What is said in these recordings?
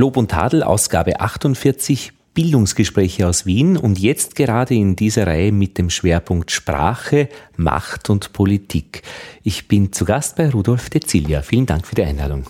Lob und Tadel, Ausgabe 48, Bildungsgespräche aus Wien und jetzt gerade in dieser Reihe mit dem Schwerpunkt Sprache, Macht und Politik. Ich bin zu Gast bei Rudolf Dezilia. Vielen Dank für die Einladung.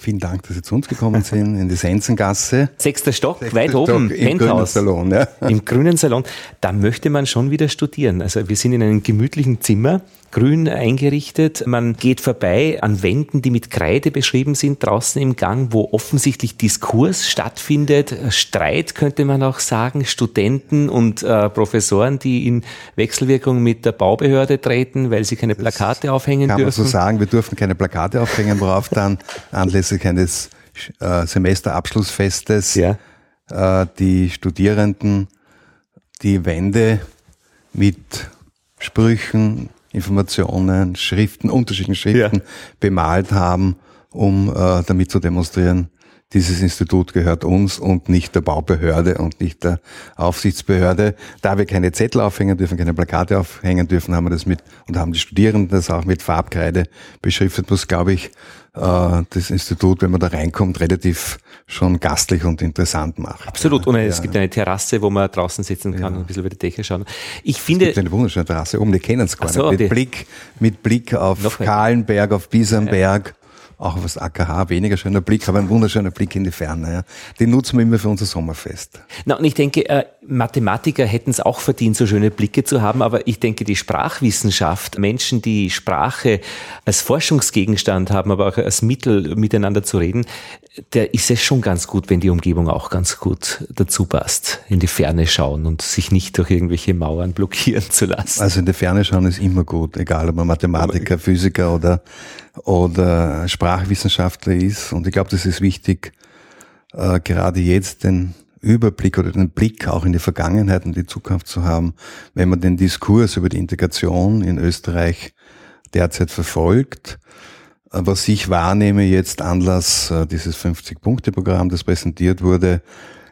Vielen Dank, dass Sie zu uns gekommen sind, in die Sensengasse. Sechster Stock, Sechster weit Stock oben, im grünen Salon. Ja. Im grünen Salon. Da möchte man schon wieder studieren. Also wir sind in einem gemütlichen Zimmer grün eingerichtet. Man geht vorbei an Wänden, die mit Kreide beschrieben sind, draußen im Gang, wo offensichtlich Diskurs stattfindet. Streit könnte man auch sagen, Studenten und äh, Professoren, die in Wechselwirkung mit der Baubehörde treten, weil sie keine Plakate das aufhängen kann dürfen. Kann man so sagen, wir dürfen keine Plakate aufhängen, worauf dann anlässlich eines äh, Semesterabschlussfestes ja. äh, die Studierenden die Wände mit Sprüchen, Informationen, Schriften, unterschiedlichen Schriften ja. bemalt haben, um äh, damit zu demonstrieren, dieses Institut gehört uns und nicht der Baubehörde und nicht der Aufsichtsbehörde. Da wir keine Zettel aufhängen dürfen, keine Plakate aufhängen dürfen, haben wir das mit und haben die Studierenden das auch mit Farbkreide beschriftet, was glaube ich äh, das Institut, wenn man da reinkommt, relativ schon gastlich und interessant macht. Absolut. Und ja. es gibt eine Terrasse, wo man draußen sitzen kann ja. und ein bisschen über die Dächer schauen. Ich finde. Es gibt eine wunderschöne Terrasse oben, die kennen es gar so, nicht. Mit Blick, mit Blick auf Kahlenberg, auf Biesenberg auch auf das AKH, weniger schöner Blick, aber ein wunderschöner Blick in die Ferne. Ja. Den nutzen wir immer für unser Sommerfest. Na, und ich denke, äh, Mathematiker hätten es auch verdient, so schöne Blicke zu haben, aber ich denke, die Sprachwissenschaft, Menschen, die Sprache als Forschungsgegenstand haben, aber auch als Mittel miteinander zu reden, der ist es schon ganz gut, wenn die Umgebung auch ganz gut dazu passt. In die Ferne schauen und sich nicht durch irgendwelche Mauern blockieren zu lassen. Also in die Ferne schauen ist immer gut, egal ob man Mathematiker, Physiker oder, oder Sprachwissenschaftler ist. Und ich glaube, das ist wichtig, äh, gerade jetzt den Überblick oder den Blick auch in die Vergangenheit und die Zukunft zu haben, wenn man den Diskurs über die Integration in Österreich derzeit verfolgt was ich wahrnehme jetzt Anlass äh, dieses 50-Punkte-Programm, das präsentiert wurde,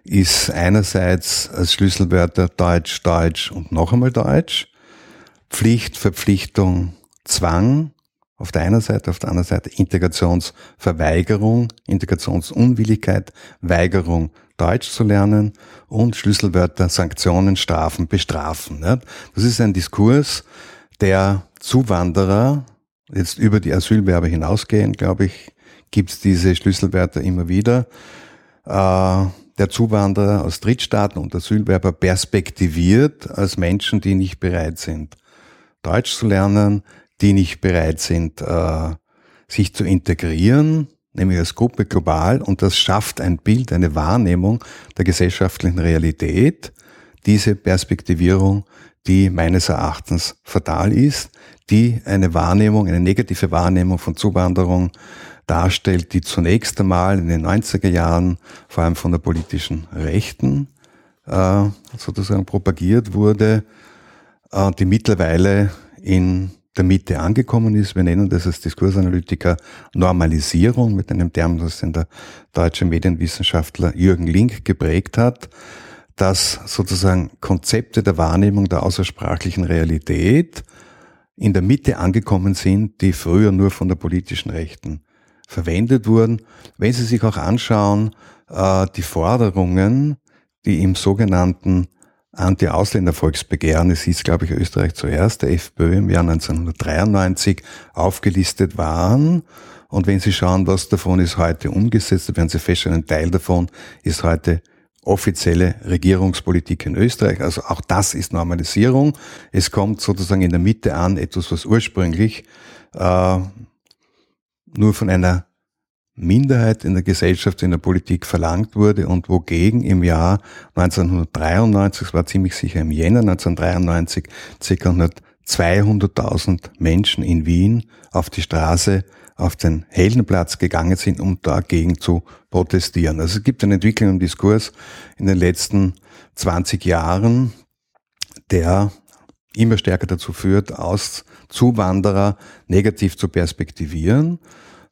ist einerseits als Schlüsselwörter Deutsch, Deutsch und noch einmal Deutsch, Pflicht, Verpflichtung, Zwang auf der einen Seite, auf der anderen Seite Integrationsverweigerung, Integrationsunwilligkeit, Weigerung, Deutsch zu lernen und Schlüsselwörter Sanktionen, Strafen, Bestrafen. Das ist ein Diskurs, der Zuwanderer jetzt über die Asylwerber hinausgehen, glaube ich, gibt es diese Schlüsselwörter immer wieder. Äh, der Zuwanderer aus Drittstaaten und Asylwerber perspektiviert als Menschen, die nicht bereit sind, Deutsch zu lernen, die nicht bereit sind, äh, sich zu integrieren, nämlich als Gruppe global. Und das schafft ein Bild, eine Wahrnehmung der gesellschaftlichen Realität. Diese Perspektivierung, die meines Erachtens fatal ist, die eine Wahrnehmung, eine negative Wahrnehmung von Zuwanderung darstellt, die zunächst einmal in den 90er Jahren vor allem von der politischen Rechten äh, sozusagen propagiert wurde, äh, die mittlerweile in der Mitte angekommen ist. Wir nennen das als Diskursanalytiker Normalisierung mit einem Term, das den der deutsche Medienwissenschaftler Jürgen Link geprägt hat, dass sozusagen Konzepte der Wahrnehmung der außersprachlichen Realität in der Mitte angekommen sind, die früher nur von der politischen Rechten verwendet wurden. Wenn Sie sich auch anschauen, äh, die Forderungen, die im sogenannten Anti-Ausländer-Volksbegehren, es hieß, glaube ich, Österreich zuerst, der FPÖ im Jahr 1993 aufgelistet waren. Und wenn Sie schauen, was davon ist heute umgesetzt, werden Sie feststellen, ein Teil davon ist heute offizielle Regierungspolitik in Österreich. Also auch das ist Normalisierung. Es kommt sozusagen in der Mitte an, etwas, was ursprünglich äh, nur von einer Minderheit in der Gesellschaft, in der Politik verlangt wurde und wogegen im Jahr 1993, es war ziemlich sicher im Jänner 1993, ca. 200.000 Menschen in Wien auf die Straße auf den Heldenplatz gegangen sind, um dagegen zu protestieren. Also es gibt eine Entwicklung im Diskurs in den letzten 20 Jahren, der immer stärker dazu führt, aus Zuwanderer negativ zu perspektivieren,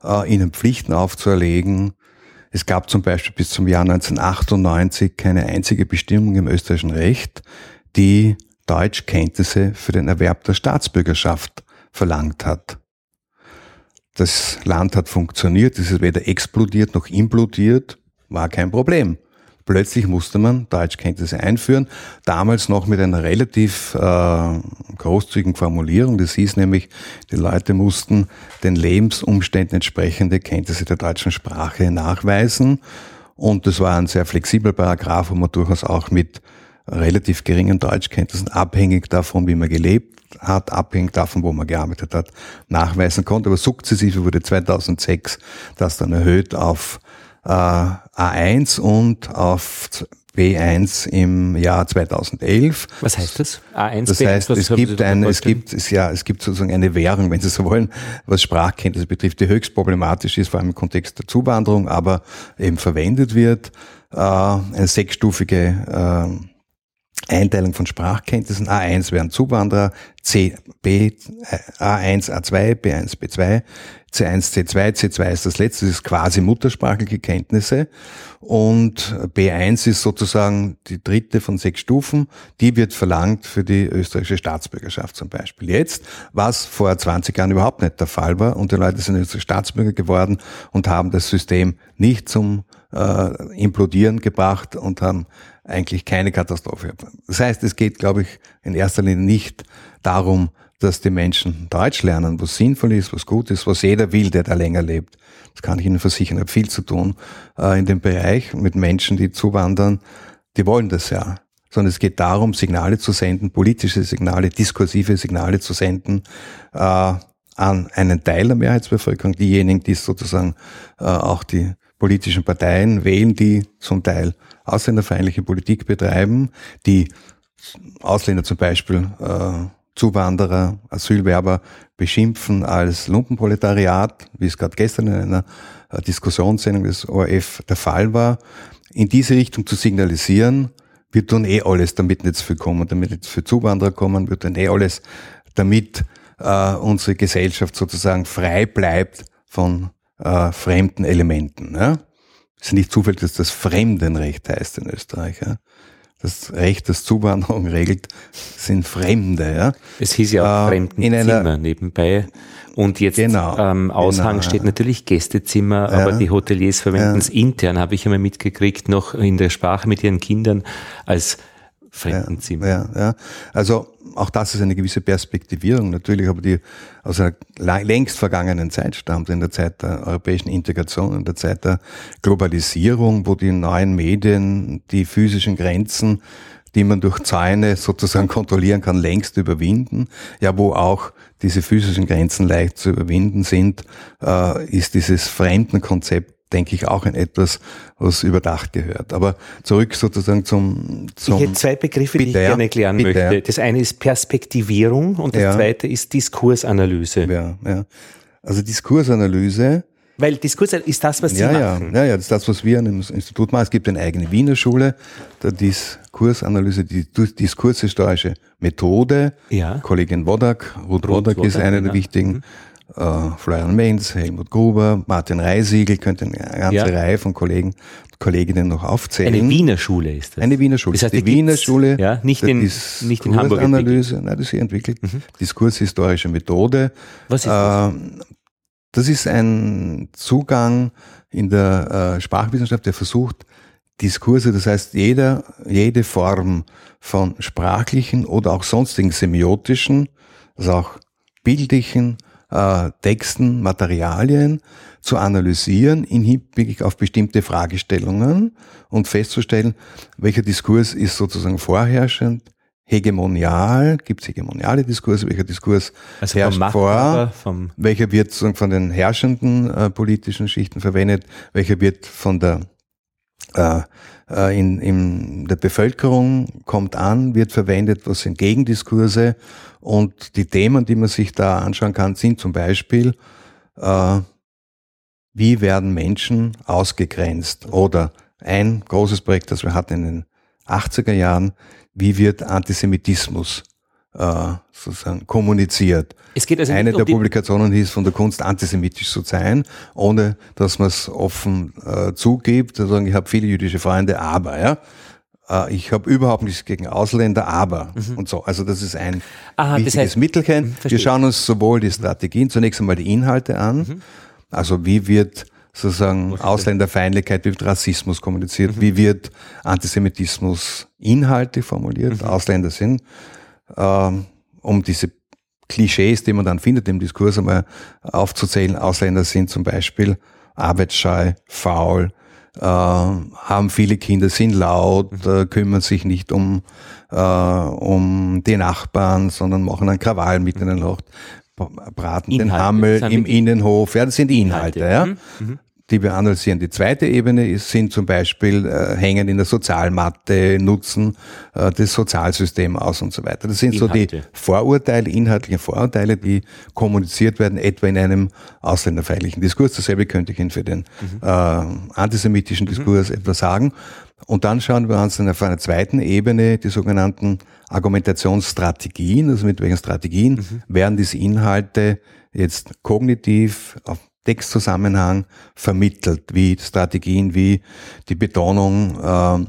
äh, ihnen Pflichten aufzuerlegen. Es gab zum Beispiel bis zum Jahr 1998 keine einzige Bestimmung im österreichischen Recht, die Deutschkenntnisse für den Erwerb der Staatsbürgerschaft verlangt hat. Das Land hat funktioniert, es ist weder explodiert noch implodiert. war kein Problem. Plötzlich musste man Deutschkenntnisse einführen, damals noch mit einer relativ äh, großzügigen Formulierung. Das hieß nämlich, die Leute mussten den Lebensumständen entsprechende Kenntnisse der deutschen Sprache nachweisen. Und das war ein sehr flexibler Paragraph, wo man durchaus auch mit relativ geringen Deutschkenntnissen, abhängig davon, wie man gelebt hat, abhängig davon, wo man gearbeitet hat, nachweisen konnte. Aber sukzessive wurde 2006 das dann erhöht auf A1 und auf B1 im Jahr 2011. Was heißt das? A1, das B1, heißt, es gibt ein, es gibt, es, ja, es gibt sozusagen eine Währung, wenn Sie so wollen, was Sprachkenntnisse betrifft, die höchst problematisch ist, vor allem im Kontext der Zuwanderung, aber eben verwendet wird, äh, eine sechsstufige äh, Einteilung von Sprachkenntnissen. A1 wären Zuwanderer, C, B, A1, A2, B1, B2, C1, C2, C2 ist das letzte, das ist quasi muttersprachliche Kenntnisse. Und B1 ist sozusagen die dritte von sechs Stufen. Die wird verlangt für die österreichische Staatsbürgerschaft zum Beispiel. Jetzt, was vor 20 Jahren überhaupt nicht der Fall war und die Leute sind österreichische Staatsbürger geworden und haben das System nicht zum äh, Implodieren gebracht und haben eigentlich keine Katastrophe. Das heißt, es geht, glaube ich, in erster Linie nicht darum, dass die Menschen Deutsch lernen, was sinnvoll ist, was gut ist, was jeder will, der da länger lebt. Das kann ich Ihnen versichern, ich habe viel zu tun äh, in dem Bereich mit Menschen, die zuwandern, die wollen das ja. Sondern es geht darum, Signale zu senden, politische Signale, diskursive Signale zu senden äh, an einen Teil der Mehrheitsbevölkerung, diejenigen, die sozusagen äh, auch die politischen Parteien wählen, die zum Teil ausländerfeindliche Politik betreiben, die Ausländer zum Beispiel, äh, Zuwanderer, Asylwerber beschimpfen als Lumpenproletariat, wie es gerade gestern in einer äh, Diskussionssendung des ORF der Fall war, in diese Richtung zu signalisieren, wir tun eh alles, damit nicht für kommen, damit nicht für Zuwanderer kommen, wir tun eh alles, damit äh, unsere Gesellschaft sozusagen frei bleibt von äh, fremden Elementen. Ja? Es ist nicht zufällig, dass das Fremdenrecht heißt in Österreich. Ja? Das Recht, das Zuwanderung regelt, sind Fremde. Ja? Es hieß ja auch äh, Fremdenzimmer nebenbei. Und jetzt genau, ähm, Aushang genau, steht natürlich Gästezimmer, ja, aber die Hoteliers verwenden es intern, habe ich einmal mitgekriegt, noch in der Sprache mit ihren Kindern als Fremdenzimmer. Ja, ja, ja. Also auch das ist eine gewisse Perspektivierung natürlich, aber die aus einer längst vergangenen Zeit stammt, in der Zeit der europäischen Integration, in der Zeit der Globalisierung, wo die neuen Medien die physischen Grenzen, die man durch Zäune sozusagen kontrollieren kann, längst überwinden. Ja, wo auch diese physischen Grenzen leicht zu überwinden sind, äh, ist dieses Fremdenkonzept denke ich, auch in etwas, was überdacht gehört. Aber zurück sozusagen zum... zum ich hätte zwei Begriffe, bitte, die ich gerne klären bitte, möchte. Das eine ist Perspektivierung und das ja. zweite ist Diskursanalyse. Ja, ja. Also Diskursanalyse... Weil Diskurs ist das, was Sie ja, machen. Ja, ja, das ist das, was wir an dem Institut machen. Es gibt eine eigene Wiener Schule, der Diskursanalyse, die diskurshistorische Methode. Ja. Kollegin Wodak, Ruth, Ruth Wodak, ist eine der wichtigen. Mhm äh, Florian Menz, Helmut Gruber, Martin Reisiegel, könnte eine ganze ja. Reihe von Kollegen Kolleginnen noch aufzählen. Eine Wiener Schule ist das. Eine Wiener Schule. Das heißt, die, Wiener Schule, ja, nicht in, nicht in Hamburg Analyse, nein, das ist entwickelt. Mhm. Diskurshistorische Methode. Was ist das? Äh, das ist ein Zugang in der äh, Sprachwissenschaft, der versucht, Diskurse, das heißt jeder, jede Form von sprachlichen oder auch sonstigen semiotischen, also auch bildlichen äh, Texten, Materialien zu analysieren in Hinblick auf bestimmte Fragestellungen und festzustellen, welcher Diskurs ist sozusagen vorherrschend, hegemonial, gibt es hegemoniale Diskurse, welcher Diskurs also herrscht vor, welcher wird sozusagen von den herrschenden äh, politischen Schichten verwendet, welcher wird von der äh, äh, in, in der Bevölkerung kommt an, wird verwendet, was sind Gegendiskurse und die Themen, die man sich da anschauen kann, sind zum Beispiel, äh, wie werden Menschen ausgegrenzt? Oder ein großes Projekt, das wir hatten in den 80er Jahren, wie wird Antisemitismus äh, sozusagen kommuniziert? Es geht also Eine um der Publikationen hieß, von der Kunst antisemitisch zu sein, ohne dass man es offen äh, zugibt. Also ich habe viele jüdische Freunde, aber ja, äh, ich habe überhaupt nichts gegen Ausländer, aber mhm. und so. Also das ist ein Aha, wichtiges das heißt, Mittelchen. Mhm, wir schauen uns sowohl die Strategien, zunächst einmal die Inhalte an. Mhm. Also wie wird sozusagen Ausländerfeindlichkeit, wie wird Rassismus kommuniziert, mhm. wie wird Antisemitismus inhaltlich formuliert, mhm. Ausländer sind, ähm, um diese Klischees, die man dann findet im Diskurs einmal aufzuzählen. Ausländer sind zum Beispiel arbeitsscheu, faul, haben viele Kinder, sind laut, mhm. äh, kümmern sich nicht um, äh, um die Nachbarn, sondern machen einen Krawall mitten in den Loch, braten Inhalte. den Hammel im Innenhof. Ja, das sind Inhalte. Inhalte. Ja. Mhm. Mhm die wir analysieren. Die zweite Ebene ist, sind zum Beispiel äh, hängen in der Sozialmatte, nutzen äh, das Sozialsystem aus und so weiter. Das sind Inhalte. so die Vorurteile, inhaltliche Vorurteile, die kommuniziert werden, etwa in einem ausländerfeindlichen Diskurs. Dasselbe könnte ich Ihnen für den mhm. äh, antisemitischen Diskurs mhm. etwa sagen. Und dann schauen wir uns dann auf einer zweiten Ebene die sogenannten Argumentationsstrategien, also mit welchen Strategien mhm. werden diese Inhalte jetzt kognitiv auf Textzusammenhang vermittelt, wie Strategien, wie die Betonung äh,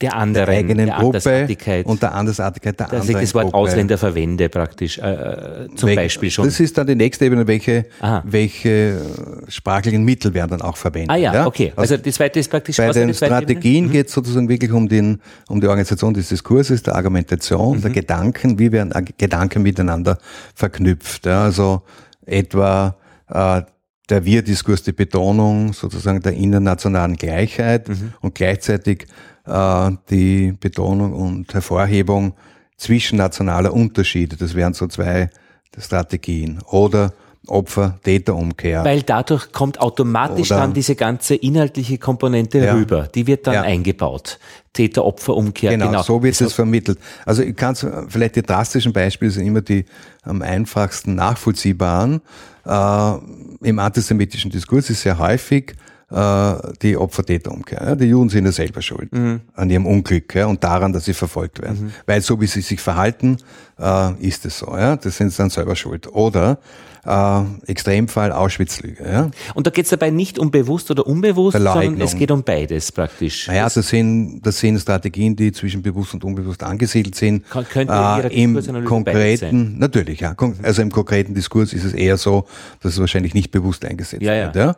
der anderen, der eigenen der Gruppe und der Andersartigkeit der dass anderen ich das Wort Gruppe. Ausländer verwende praktisch, äh, zum Wel Beispiel schon. Das ist dann die nächste Ebene, welche, welche sprachlichen Mittel werden dann auch verwendet. Ah ja, ja? okay. Also, also, das zweite ist praktisch Bei den Strategien mhm. geht es sozusagen wirklich um, den, um die Organisation des Diskurses, der Argumentation, mhm. der Gedanken, wie werden Gedanken miteinander verknüpft. Ja? Also etwa äh, der Wir-Diskurs die Betonung sozusagen der internationalen Gleichheit mhm. und gleichzeitig äh, die Betonung und Hervorhebung zwischennationaler Unterschiede. Das wären so zwei Strategien. Oder Opfer-Täter-Umkehr. Weil dadurch kommt automatisch Oder, dann diese ganze inhaltliche Komponente ja, rüber. Die wird dann ja. eingebaut. Täter-Opfer-Umkehr. Genau, genau, so wird es vermittelt. Also ich kann vielleicht die drastischen Beispiele sind immer die am einfachsten nachvollziehbaren. Äh, Im antisemitischen Diskurs ist sehr häufig äh, die Opfer-Täter-Umkehr. Ja? Die Juden sind ja selber schuld mhm. an ihrem Unglück ja? und daran, dass sie verfolgt werden. Mhm. Weil so wie sie sich verhalten, äh, ist es so. Ja? Das sind sie dann selber schuld. Oder äh, Extremfall Auschwitz-Lüge. Ja? Und da geht es dabei nicht um bewusst oder unbewusst, sondern es geht um beides praktisch. Naja, das sind, das sind Strategien, die zwischen bewusst und unbewusst angesiedelt sind. Kann, könnte äh, Im konkreten, natürlich, ja. Also im konkreten Diskurs ist es eher so, dass es wahrscheinlich nicht bewusst eingesetzt ja, wird. Ja.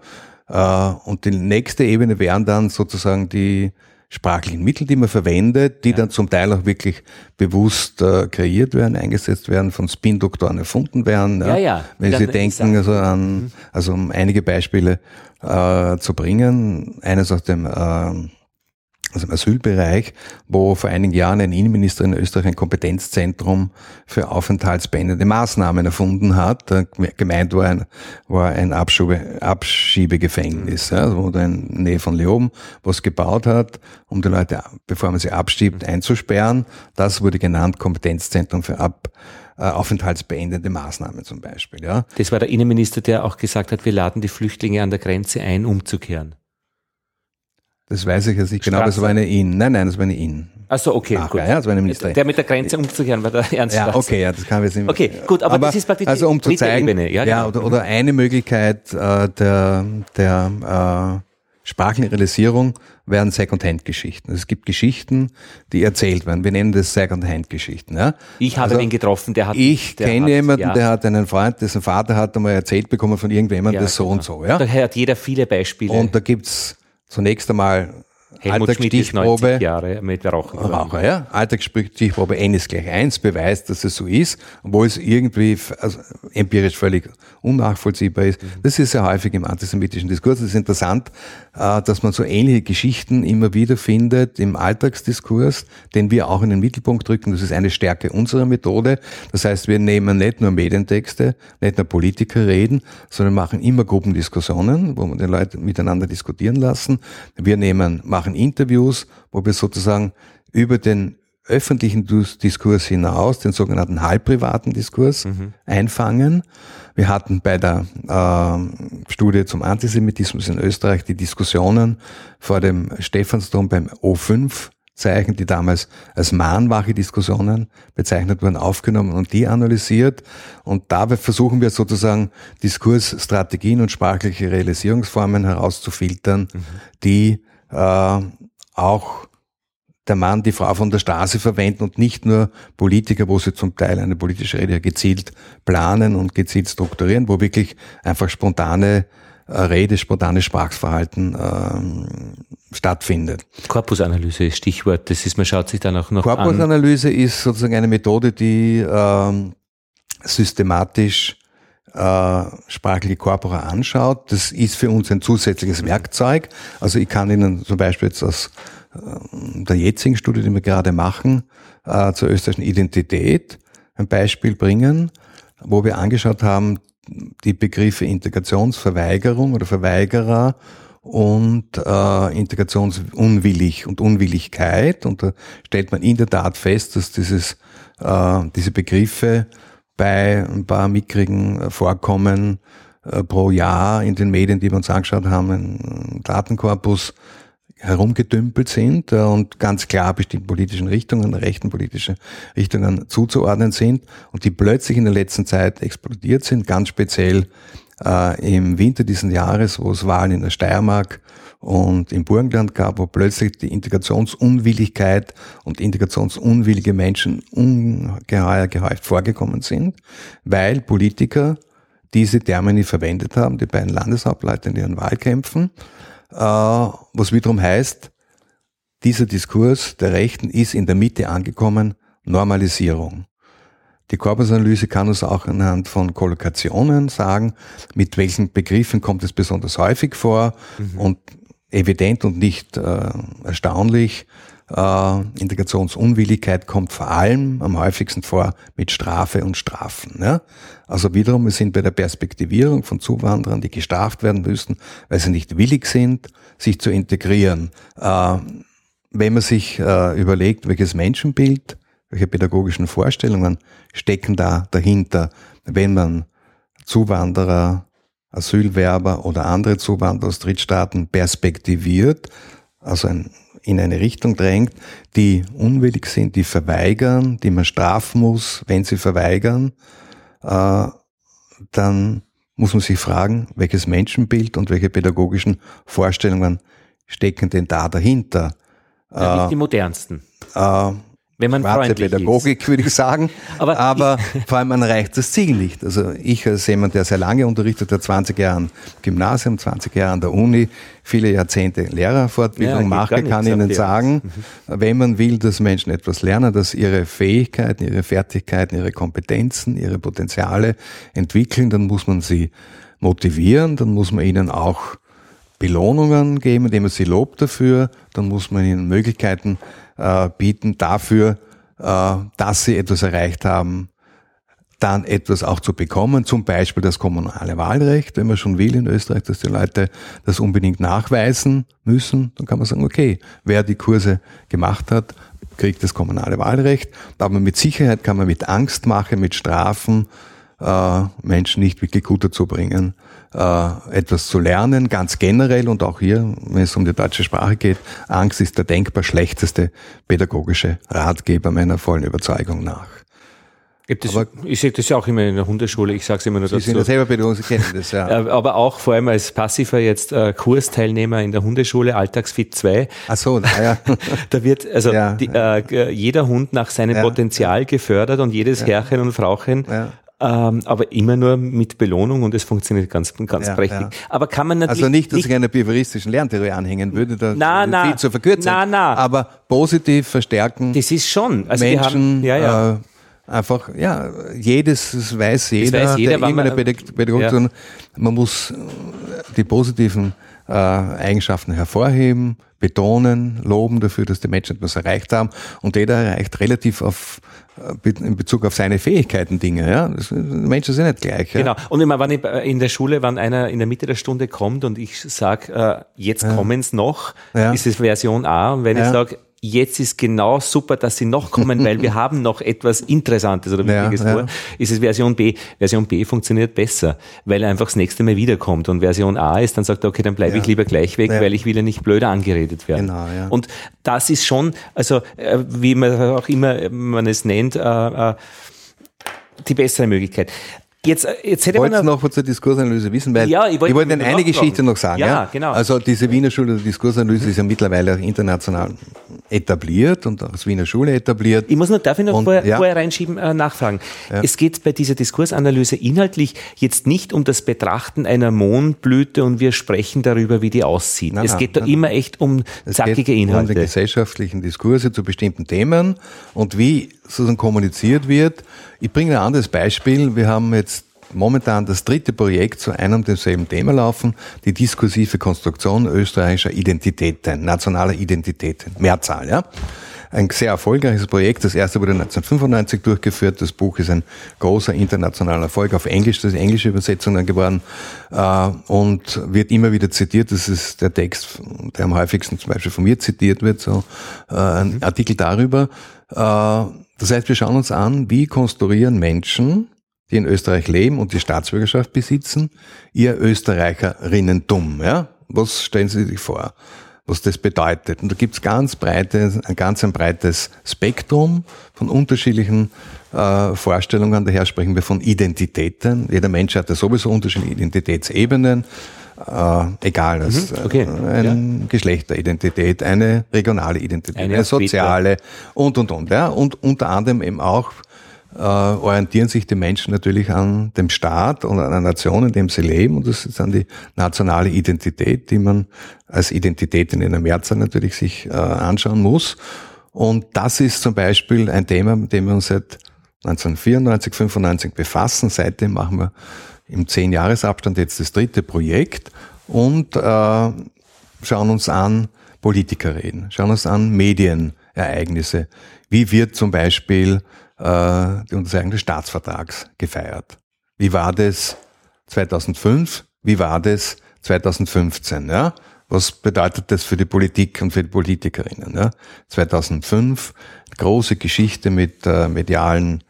ja? Äh, und die nächste Ebene wären dann sozusagen die sprachlichen Mittel, die man verwendet, die ja. dann zum Teil auch wirklich bewusst äh, kreiert werden, eingesetzt werden, von Spin-Doktoren erfunden werden. Ja, ja. ja. Wenn Sie denken, also an, mhm. also um einige Beispiele äh, zu bringen, eines aus dem äh, also im Asylbereich, wo vor einigen Jahren ein Innenminister in Österreich ein Kompetenzzentrum für aufenthaltsbeendende Maßnahmen erfunden hat. Gemeint war ein, war ein Abschiebe, Abschiebegefängnis, ja, wo in der Nähe von Leoben was gebaut hat, um die Leute, bevor man sie abschiebt, einzusperren. Das wurde genannt Kompetenzzentrum für Ab äh, aufenthaltsbeendende Maßnahmen zum Beispiel. Ja. Das war der Innenminister, der auch gesagt hat, wir laden die Flüchtlinge an der Grenze ein, umzukehren. Das weiß ich jetzt nicht genau, das war eine In. Nein, nein, das war eine In. Achso, okay, Ach, gut. Ja, das war eine Ministerin. Der mit der Grenze umzukehren war der Ernst Ja, okay, ja, das kann wir jetzt nicht Okay, gut, aber, aber das ist praktisch also, um zu zeigen, Ebene. Ja, ja, oder, oder eine Möglichkeit äh, der, der äh, sprachlichen Realisierung wären Second-Hand-Geschichten. Also es gibt Geschichten, die erzählt werden. Wir nennen das Second-Hand-Geschichten. Ja? Ich habe also, ihn getroffen, der hat. Ich kenne jemanden, ja. der hat einen Freund, dessen Vater hat einmal erzählt bekommen von irgendjemandem, ja, das so genau. und so. Ja? Daher hat jeder viele Beispiele. Und da gibt's zunächst einmal Helmut Alltagsstichprobe. Jahre mit Rauchen. Raucher, ja. Alltagsstichprobe N ist gleich 1 beweist, dass es so ist, obwohl es irgendwie also empirisch völlig unnachvollziehbar ist. Mhm. Das ist sehr häufig im antisemitischen Diskurs. Es ist interessant, äh, dass man so ähnliche Geschichten immer wieder findet im Alltagsdiskurs, den wir auch in den Mittelpunkt drücken. Das ist eine Stärke unserer Methode. Das heißt, wir nehmen nicht nur Medientexte, nicht nur Politiker reden, sondern machen immer Gruppendiskussionen, wo wir die Leute miteinander diskutieren lassen. Wir nehmen, machen Interviews, wo wir sozusagen über den öffentlichen Diskurs hinaus, den sogenannten halbprivaten Diskurs, mhm. einfangen. Wir hatten bei der äh, Studie zum Antisemitismus in Österreich die Diskussionen vor dem Stephansdom beim O5 Zeichen, die damals als Mahnwache-Diskussionen bezeichnet wurden, aufgenommen und die analysiert. Und dabei versuchen wir sozusagen Diskursstrategien und sprachliche Realisierungsformen herauszufiltern, mhm. die äh, auch der Mann die Frau von der Straße verwenden und nicht nur Politiker, wo sie zum Teil eine politische Rede gezielt planen und gezielt strukturieren, wo wirklich einfach spontane äh, Rede, spontanes Sprachverhalten ähm, stattfindet. Korpusanalyse ist Stichwort, das ist, man schaut sich dann auch noch Korpusanalyse an. ist sozusagen eine Methode, die ähm, systematisch äh, sprachliche Korpora anschaut. Das ist für uns ein zusätzliches Werkzeug. Also ich kann Ihnen zum Beispiel jetzt aus äh, der jetzigen Studie, die wir gerade machen, äh, zur österreichischen Identität ein Beispiel bringen, wo wir angeschaut haben, die Begriffe Integrationsverweigerung oder Verweigerer und äh, Integrationsunwillig und Unwilligkeit. Und da stellt man in der Tat fest, dass dieses, äh, diese Begriffe bei ein paar mickrigen Vorkommen äh, pro Jahr in den Medien, die wir uns angeschaut haben, ein Datenkorpus herumgedümpelt sind äh, und ganz klar bestimmten politischen Richtungen, rechten politischen Richtungen zuzuordnen sind und die plötzlich in der letzten Zeit explodiert sind, ganz speziell äh, im Winter diesen Jahres, wo es Wahlen in der Steiermark und im Burgenland gab, wo plötzlich die Integrationsunwilligkeit und integrationsunwillige Menschen ungeheuer gehäuft vorgekommen sind, weil Politiker diese Termini verwendet haben, die beiden Landeshauptleute in ihren Wahlkämpfen, äh, was wiederum heißt, dieser Diskurs der Rechten ist in der Mitte angekommen, Normalisierung. Die Korpusanalyse kann uns auch anhand von Kollokationen sagen, mit welchen Begriffen kommt es besonders häufig vor mhm. und evident und nicht äh, erstaunlich. Äh, Integrationsunwilligkeit kommt vor allem am häufigsten vor mit Strafe und Strafen. Ja? Also wiederum, wir sind bei der Perspektivierung von Zuwanderern, die gestraft werden müssen, weil sie nicht willig sind, sich zu integrieren. Äh, wenn man sich äh, überlegt, welches Menschenbild welche pädagogischen Vorstellungen stecken da dahinter, wenn man Zuwanderer, Asylwerber oder andere Zuwanderer aus Drittstaaten perspektiviert, also ein, in eine Richtung drängt, die unwillig sind, die verweigern, die man strafen muss, wenn sie verweigern, äh, dann muss man sich fragen, welches Menschenbild und welche pädagogischen Vorstellungen stecken denn da dahinter? Ja, nicht die modernsten. Äh, wenn man Schwarze Pädagogik, ist. würde ich sagen. Aber, aber vor allem man erreicht das Ziel nicht. Also ich als jemand, der sehr lange unterrichtet hat, 20 Jahre im Gymnasium, 20 Jahre an der Uni, viele Jahrzehnte Lehrerfortbildung ja, mache, kann Ihnen sagen, mhm. wenn man will, dass Menschen etwas lernen, dass ihre Fähigkeiten, ihre Fertigkeiten, ihre Kompetenzen, ihre Potenziale entwickeln, dann muss man sie motivieren, dann muss man ihnen auch Belohnungen geben, indem man sie lobt dafür, dann muss man ihnen Möglichkeiten äh, bieten dafür, äh, dass sie etwas erreicht haben, dann etwas auch zu bekommen, zum Beispiel das kommunale Wahlrecht, wenn man schon will in Österreich, dass die Leute das unbedingt nachweisen müssen, dann kann man sagen, okay, wer die Kurse gemacht hat, kriegt das kommunale Wahlrecht, aber mit Sicherheit kann man mit Angst machen, mit Strafen äh, Menschen nicht wirklich gut dazu bringen, äh, etwas zu lernen, ganz generell und auch hier, wenn es um die deutsche Sprache geht, Angst ist der denkbar schlechteste pädagogische Ratgeber meiner vollen Überzeugung nach. Das, aber, ich sehe das ja auch immer in der Hundeschule, ich sage es immer nur Sie dazu. Sie sind ja selber Pädagoge, Sie kennen das, ja. Äh, aber auch vor allem als passiver jetzt äh, Kursteilnehmer in der Hundeschule, Alltagsfit 2. Ach so, ja. da wird also ja, die, äh, jeder Hund nach seinem ja. Potenzial gefördert und jedes ja. Herrchen und Frauchen ähm, aber immer nur mit Belohnung und es funktioniert ganz, ganz ja, prächtig. Ja. Aber kann man natürlich. Also nicht, dass nicht ich einer behavioristischen Lerntheorie anhängen würde, da na, na, viel zu verkürzen. Na, na. Aber positiv verstärken. Das ist schon. Also Menschen, haben, ja, ja. Äh, einfach, ja, jedes, das weiß jeder, das weiß jeder der immer eine Pädagogik ja. man muss die positiven äh, Eigenschaften hervorheben, betonen, loben dafür, dass die Menschen etwas erreicht haben. Und jeder erreicht relativ auf äh, in Bezug auf seine Fähigkeiten Dinge. Ja? Menschen sind nicht gleich. Ja? Genau. Und immer, wenn ich in der Schule, wenn einer in der Mitte der Stunde kommt und ich sage, äh, jetzt ja. kommen es noch, ja. ist es Version A. Und wenn ich sage, jetzt ist genau super, dass sie noch kommen, weil wir haben noch etwas Interessantes oder Wichtiges ja, vor, ja. ist es Version B. Version B funktioniert besser, weil er einfach das nächste Mal wiederkommt. Und Version A ist, dann sagt er, okay, dann bleibe ja. ich lieber gleich weg, weil ich will ja nicht blöder angeredet werden. Genau, ja. Und das ist schon, also äh, wie man auch immer man es nennt, äh, äh, die bessere Möglichkeit. Jetzt, äh, jetzt hätte Wolltest man noch was zur Diskursanalyse wissen, weil ja, ich wollte, ich wollte eine Geschichte noch sagen. Ja, ja, genau. Also diese Wiener Schule der Diskursanalyse ist ja mittlerweile auch international etabliert und aus Wiener Schule etabliert. Ich muss nur, darf ich noch und, vorher, ja. vorher reinschieben, äh, nachfragen. Ja. Es geht bei dieser Diskursanalyse inhaltlich jetzt nicht um das Betrachten einer Mondblüte und wir sprechen darüber, wie die aussieht. Nein, es geht nein, da immer echt um zackige Inhalte. Um die gesellschaftlichen Diskurse zu bestimmten Themen und wie sozusagen kommuniziert wird. Ich bringe ein anderes Beispiel. Wir haben jetzt momentan das dritte Projekt zu einem demselben Thema laufen, die diskursive Konstruktion österreichischer Identitäten, nationaler Identitäten, Mehrzahl, ja. Ein sehr erfolgreiches Projekt. Das erste wurde 1995 durchgeführt. Das Buch ist ein großer internationaler Erfolg auf Englisch. Das ist englische Übersetzung dann geworden äh, und wird immer wieder zitiert. Das ist der Text, der am häufigsten zum Beispiel von mir zitiert wird. So äh, ein. Artikel darüber. Äh, das heißt, wir schauen uns an, wie konstruieren Menschen die in Österreich leben und die Staatsbürgerschaft besitzen, ihr Österreicherinnentum. Ja? Was stellen Sie sich vor? was das bedeutet. Und da gibt's ganz breite, ein ganz ein breites Spektrum von unterschiedlichen äh, Vorstellungen. Daher sprechen wir von Identitäten. Jeder Mensch hat ja sowieso unterschiedliche Identitätsebenen. Äh, egal, das, mhm, okay. äh, eine ja. Geschlechteridentität, eine regionale Identität, eine, eine soziale und und und. Ja? Und unter anderem eben auch äh, orientieren sich die Menschen natürlich an dem Staat und an der Nation, in dem sie leben. Und das ist dann die nationale Identität, die man als Identität in einer Mehrzahl natürlich sich äh, anschauen muss. Und das ist zum Beispiel ein Thema, mit dem wir uns seit 1994, 95 befassen. Seitdem machen wir im zehn Jahresabstand jetzt das dritte Projekt und äh, schauen uns an Politiker reden, schauen uns an Medienereignisse. Wie wird zum Beispiel die Unterzeichnung des Staatsvertrags gefeiert. Wie war das 2005? Wie war das 2015? Ja? Was bedeutet das für die Politik und für die Politikerinnen? Ja? 2005, große Geschichte mit äh, medialen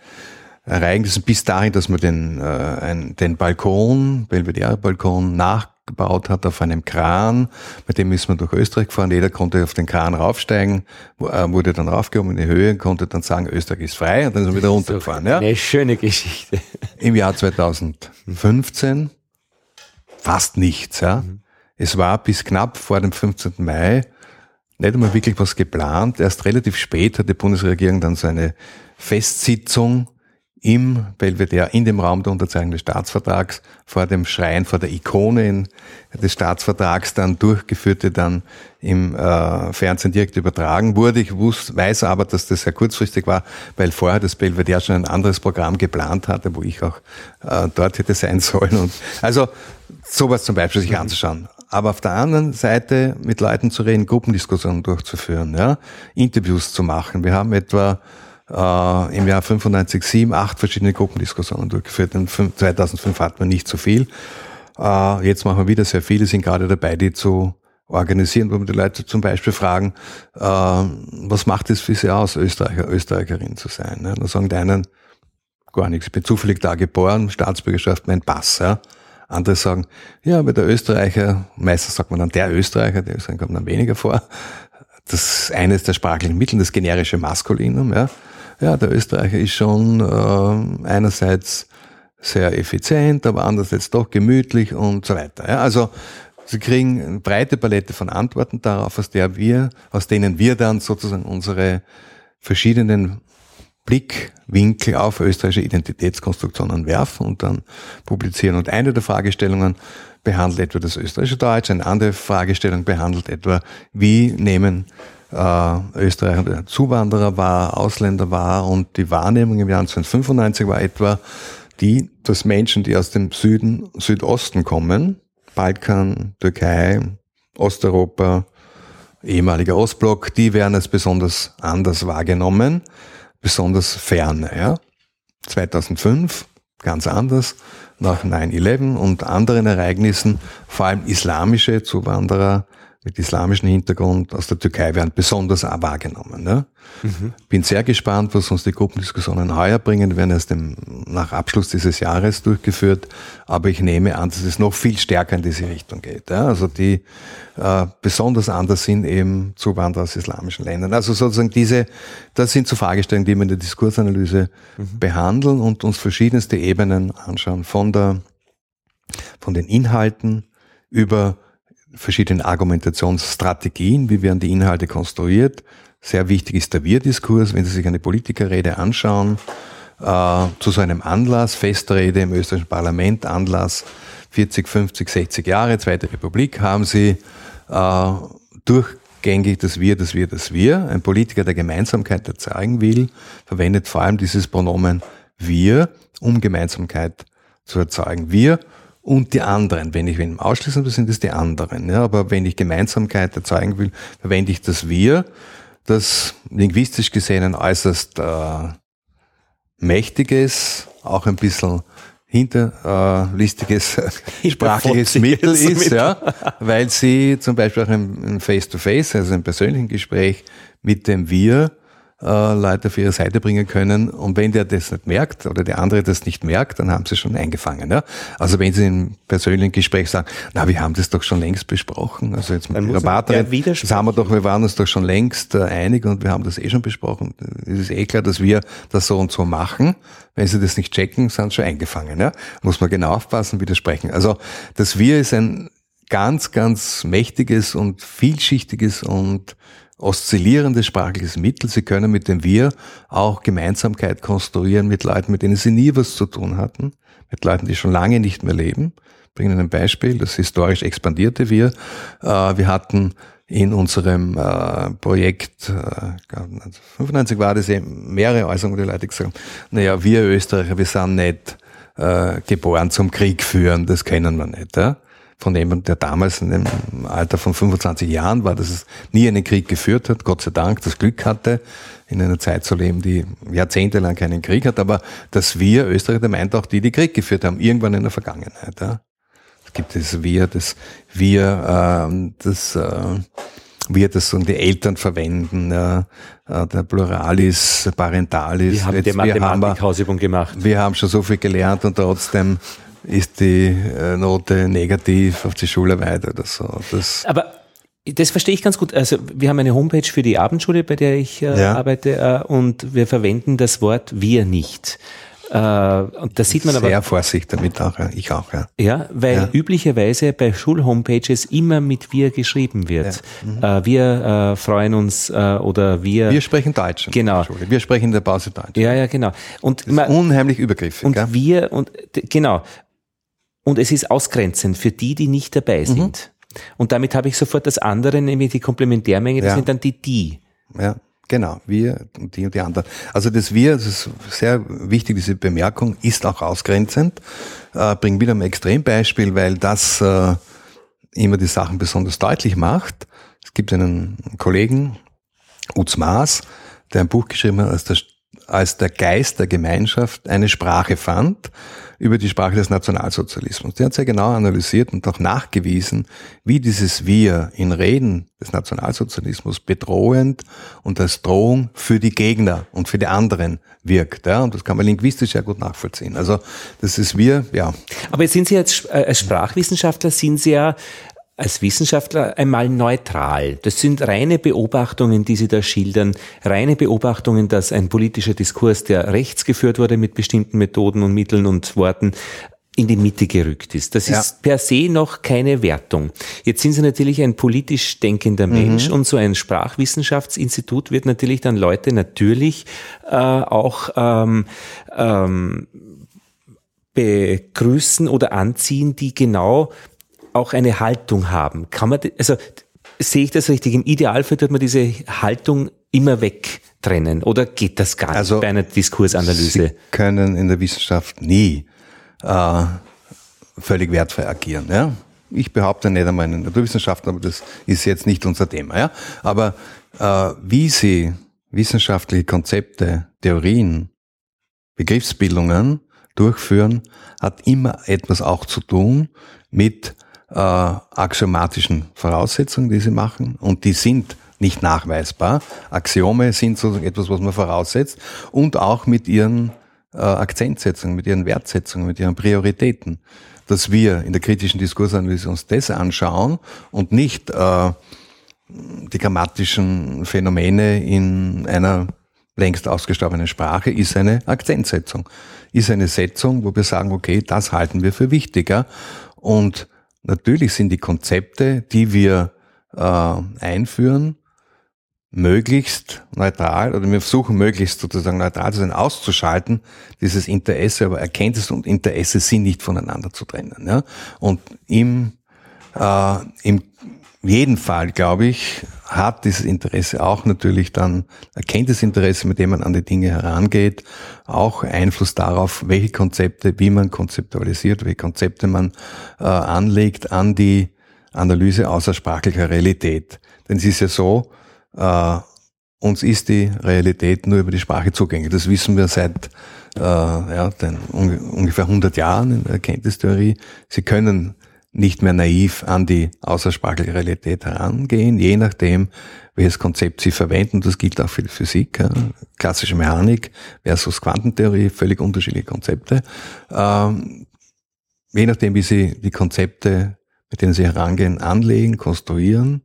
Ereignissen bis dahin, dass man den, äh, ein, den Balkon, Belvedere-Balkon nach gebaut hat auf einem Kran. Mit dem ist man durch Österreich gefahren. Jeder konnte auf den Kran raufsteigen, äh, wurde dann raufgehoben in die Höhe und konnte dann sagen, Österreich ist frei und dann ist man wieder runtergefahren. Ja? Eine schöne Geschichte. Im Jahr 2015 fast nichts. Ja. Mhm. Es war bis knapp vor dem 15. Mai nicht einmal wirklich was geplant. Erst relativ spät hat die Bundesregierung dann so eine Festsitzung im Belvedere, in dem Raum der Unterzeichnung des Staatsvertrags, vor dem Schrein, vor der Ikone des Staatsvertrags dann durchgeführte, dann im äh, Fernsehen direkt übertragen wurde. Ich wusste, weiß aber, dass das sehr kurzfristig war, weil vorher das Belvedere schon ein anderes Programm geplant hatte, wo ich auch äh, dort hätte sein sollen. Und also sowas zum Beispiel sich anzuschauen. Aber auf der anderen Seite mit Leuten zu reden, Gruppendiskussionen durchzuführen, ja, Interviews zu machen. Wir haben etwa äh, im Jahr 95, 7, 8 verschiedene Gruppendiskussionen durchgeführt. In 2005 hat man nicht so viel. Äh, jetzt machen wir wieder sehr viele, sind gerade dabei, die zu organisieren, wo wir die Leute zum Beispiel fragen, äh, was macht es für sie aus, Österreicher, Österreicherin zu sein? Ne? Dann sagen die einen, gar nichts, ich bin zufällig da geboren, Staatsbürgerschaft, mein Pass. Ja? Andere sagen, ja, aber der Österreicher, meistens sagt man dann der Österreicher, der Österreicher kommt dann weniger vor. Das ist eines der sprachlichen Mittel, das generische Maskulinum. Ja? Ja, der Österreicher ist schon äh, einerseits sehr effizient, aber andererseits doch gemütlich und so weiter. Ja, also Sie kriegen eine breite Palette von Antworten darauf, aus der wir, aus denen wir dann sozusagen unsere verschiedenen Blickwinkel auf österreichische Identitätskonstruktionen werfen und dann publizieren. Und eine der Fragestellungen behandelt etwa das österreichische Deutsch, eine andere Fragestellung behandelt etwa, wie nehmen äh, Österreicher Zuwanderer war, Ausländer war und die Wahrnehmung im Jahr 1995 war etwa die, dass Menschen, die aus dem Süden, Südosten kommen, Balkan, Türkei, Osteuropa, ehemaliger Ostblock, die werden als besonders anders wahrgenommen, besonders ferne. Ja? 2005 ganz anders, nach 9-11 und anderen Ereignissen, vor allem islamische Zuwanderer, mit islamischem Hintergrund aus der Türkei werden besonders auch wahrgenommen. Ne? Mhm. Bin sehr gespannt, was uns die Gruppendiskussionen heuer bringen. Werden erst im, nach Abschluss dieses Jahres durchgeführt. Aber ich nehme an, dass es noch viel stärker in diese Richtung geht. Ja? Also die äh, besonders anders sind eben Zuwanderer aus islamischen Ländern. Also sozusagen diese, das sind so Fragestellungen, die wir in der Diskursanalyse mhm. behandeln und uns verschiedenste Ebenen anschauen. Von der, von den Inhalten über verschiedene Argumentationsstrategien, wie werden die Inhalte konstruiert, Sehr wichtig ist der Wir-Diskurs, wenn Sie sich eine Politikerrede anschauen, äh, zu so einem Anlass, Festrede im österreichischen Parlament, Anlass 40, 50, 60 Jahre, Zweite Republik, haben Sie äh, durchgängig das Wir, das Wir, das Wir. Ein Politiker, der Gemeinsamkeit erzeugen will, verwendet vor allem dieses Pronomen Wir, um Gemeinsamkeit zu erzeugen. Wir und die anderen. Wenn ich wen ausschließen will, sind es die anderen. Ja, aber wenn ich Gemeinsamkeit erzeugen will, verwende ich das Wir, das linguistisch gesehen ein äußerst äh, mächtiges, auch ein bisschen hinterlistiges äh, sprachliches Mittel ist, ja, weil sie zum Beispiel auch im Face-to-Face, -face, also im persönlichen Gespräch mit dem Wir äh, Leute auf ihre Seite bringen können. Und wenn der das nicht merkt oder der andere das nicht merkt, dann haben sie schon eingefangen. Ja? Also wenn sie im persönlichen Gespräch sagen, na, wir haben das doch schon längst besprochen. Also jetzt mit ihrer Partnerin, das haben wir doch, wir waren uns doch schon längst äh, einig und wir haben das eh schon besprochen. Es ist eh klar, dass wir das so und so machen. Wenn sie das nicht checken, sind sie schon eingefangen. Ja? Muss man genau aufpassen, widersprechen. Also das Wir ist ein ganz, ganz mächtiges und vielschichtiges und oszillierendes sprachliches Mittel. Sie können mit dem Wir auch Gemeinsamkeit konstruieren mit Leuten, mit denen Sie nie was zu tun hatten, mit Leuten, die schon lange nicht mehr leben. Ich bringe Ihnen ein Beispiel, das historisch expandierte Wir. Äh, wir hatten in unserem äh, Projekt, äh, 95 war das eben mehrere Äußerungen, die Leute gesagt haben, naja, wir Österreicher, wir sind nicht äh, geboren zum Krieg führen, das kennen wir nicht. Ja? Von jemandem, der damals in dem Alter von 25 Jahren war, dass es nie einen Krieg geführt hat, Gott sei Dank das Glück hatte, in einer Zeit zu leben, die jahrzehntelang keinen Krieg hat, aber dass wir, Österreicher, der meint auch die, die Krieg geführt haben, irgendwann in der Vergangenheit. Ja. Es gibt das Wir, das Wir, äh, das äh, wir das so die Eltern verwenden, äh, der Pluralis, Parentalis. Wir haben die Mathematikhausübung gemacht. Wir haben schon so viel gelernt und trotzdem ist die äh, Note negativ auf die Schularbeit oder so. Das Aber das verstehe ich ganz gut. Also wir haben eine Homepage für die Abendschule, bei der ich äh, ja. arbeite, äh, und wir verwenden das Wort wir nicht. Äh, und da sieht man Sehr aber. Sehr Vorsicht damit auch, ich auch, ja. Ja, weil ja. üblicherweise bei Schulhomepages immer mit wir geschrieben wird. Ja. Mhm. Äh, wir freuen uns oder wir. Wir sprechen Deutsch. Genau. Wir sprechen in der Pause Deutsch. Ja, ja, genau. Und man, unheimlich übergriffig. Und gell? wir und genau. Und es ist ausgrenzend für die, die nicht dabei mhm. sind. Mhm. Und damit habe ich sofort das andere, nämlich die Komplementärmenge, das ja. sind dann die die. Ja, genau, wir und die und die anderen. Also das wir, das ist sehr wichtig, diese Bemerkung, ist auch ausgrenzend. Äh, bringt wieder ein Extrembeispiel, weil das äh, immer die Sachen besonders deutlich macht. Es gibt einen Kollegen, Utz Maas, der ein Buch geschrieben hat, als der, als der Geist der Gemeinschaft eine Sprache fand über die Sprache des Nationalsozialismus. Der hat sehr genau analysiert und auch nachgewiesen, wie dieses Wir in Reden des Nationalsozialismus bedrohend und als Drohung für die Gegner und für die anderen wirkt. Ja, und das kann man linguistisch sehr gut nachvollziehen. Also das ist Wir, ja. Aber sind Sie als, äh, als Sprachwissenschaftler, sind Sie ja als Wissenschaftler einmal neutral. Das sind reine Beobachtungen, die Sie da schildern, reine Beobachtungen, dass ein politischer Diskurs, der rechts geführt wurde mit bestimmten Methoden und Mitteln und Worten, in die Mitte gerückt ist. Das ja. ist per se noch keine Wertung. Jetzt sind Sie natürlich ein politisch denkender mhm. Mensch mhm. und so ein Sprachwissenschaftsinstitut wird natürlich dann Leute natürlich äh, auch ähm, ähm, begrüßen oder anziehen, die genau auch eine Haltung haben. Kann man, also sehe ich das richtig? Im Idealfall tut man diese Haltung immer wegtrennen oder geht das gar nicht also, bei einer Diskursanalyse? Sie können in der Wissenschaft nie äh, völlig wertfrei agieren. Ja? Ich behaupte nicht einmal in Naturwissenschaften, aber das ist jetzt nicht unser Thema. Ja? Aber äh, wie Sie wissenschaftliche Konzepte, Theorien, Begriffsbildungen durchführen, hat immer etwas auch zu tun mit äh, axiomatischen Voraussetzungen, die sie machen, und die sind nicht nachweisbar. Axiome sind so etwas, was man voraussetzt, und auch mit ihren äh, Akzentsetzungen, mit ihren Wertsetzungen, mit ihren Prioritäten. Dass wir in der kritischen Diskursanalyse uns das anschauen und nicht äh, die grammatischen Phänomene in einer längst ausgestorbenen Sprache, ist eine Akzentsetzung. Ist eine Setzung, wo wir sagen, okay, das halten wir für wichtiger. Und Natürlich sind die Konzepte, die wir äh, einführen, möglichst neutral oder wir versuchen möglichst sozusagen neutral zu sein, auszuschalten, dieses Interesse, aber Erkenntnis und Interesse sind nicht voneinander zu trennen. Ja? Und im, äh, im jeden Fall, glaube ich, hat dieses Interesse auch natürlich dann Erkenntnisinteresse, mit dem man an die Dinge herangeht, auch Einfluss darauf, welche Konzepte, wie man konzeptualisiert, welche Konzepte man äh, anlegt an die Analyse außersprachlicher Realität. Denn es ist ja so, äh, uns ist die Realität nur über die Sprache zugänglich. Das wissen wir seit äh, ja, den, un ungefähr 100 Jahren in der Erkenntnistheorie. Sie können nicht mehr naiv an die außersprachliche Realität herangehen, je nachdem, welches Konzept Sie verwenden. Das gilt auch für die Physik. Ja. Klassische Mechanik versus Quantentheorie, völlig unterschiedliche Konzepte. Ähm, je nachdem, wie Sie die Konzepte, mit denen Sie herangehen, anlegen, konstruieren,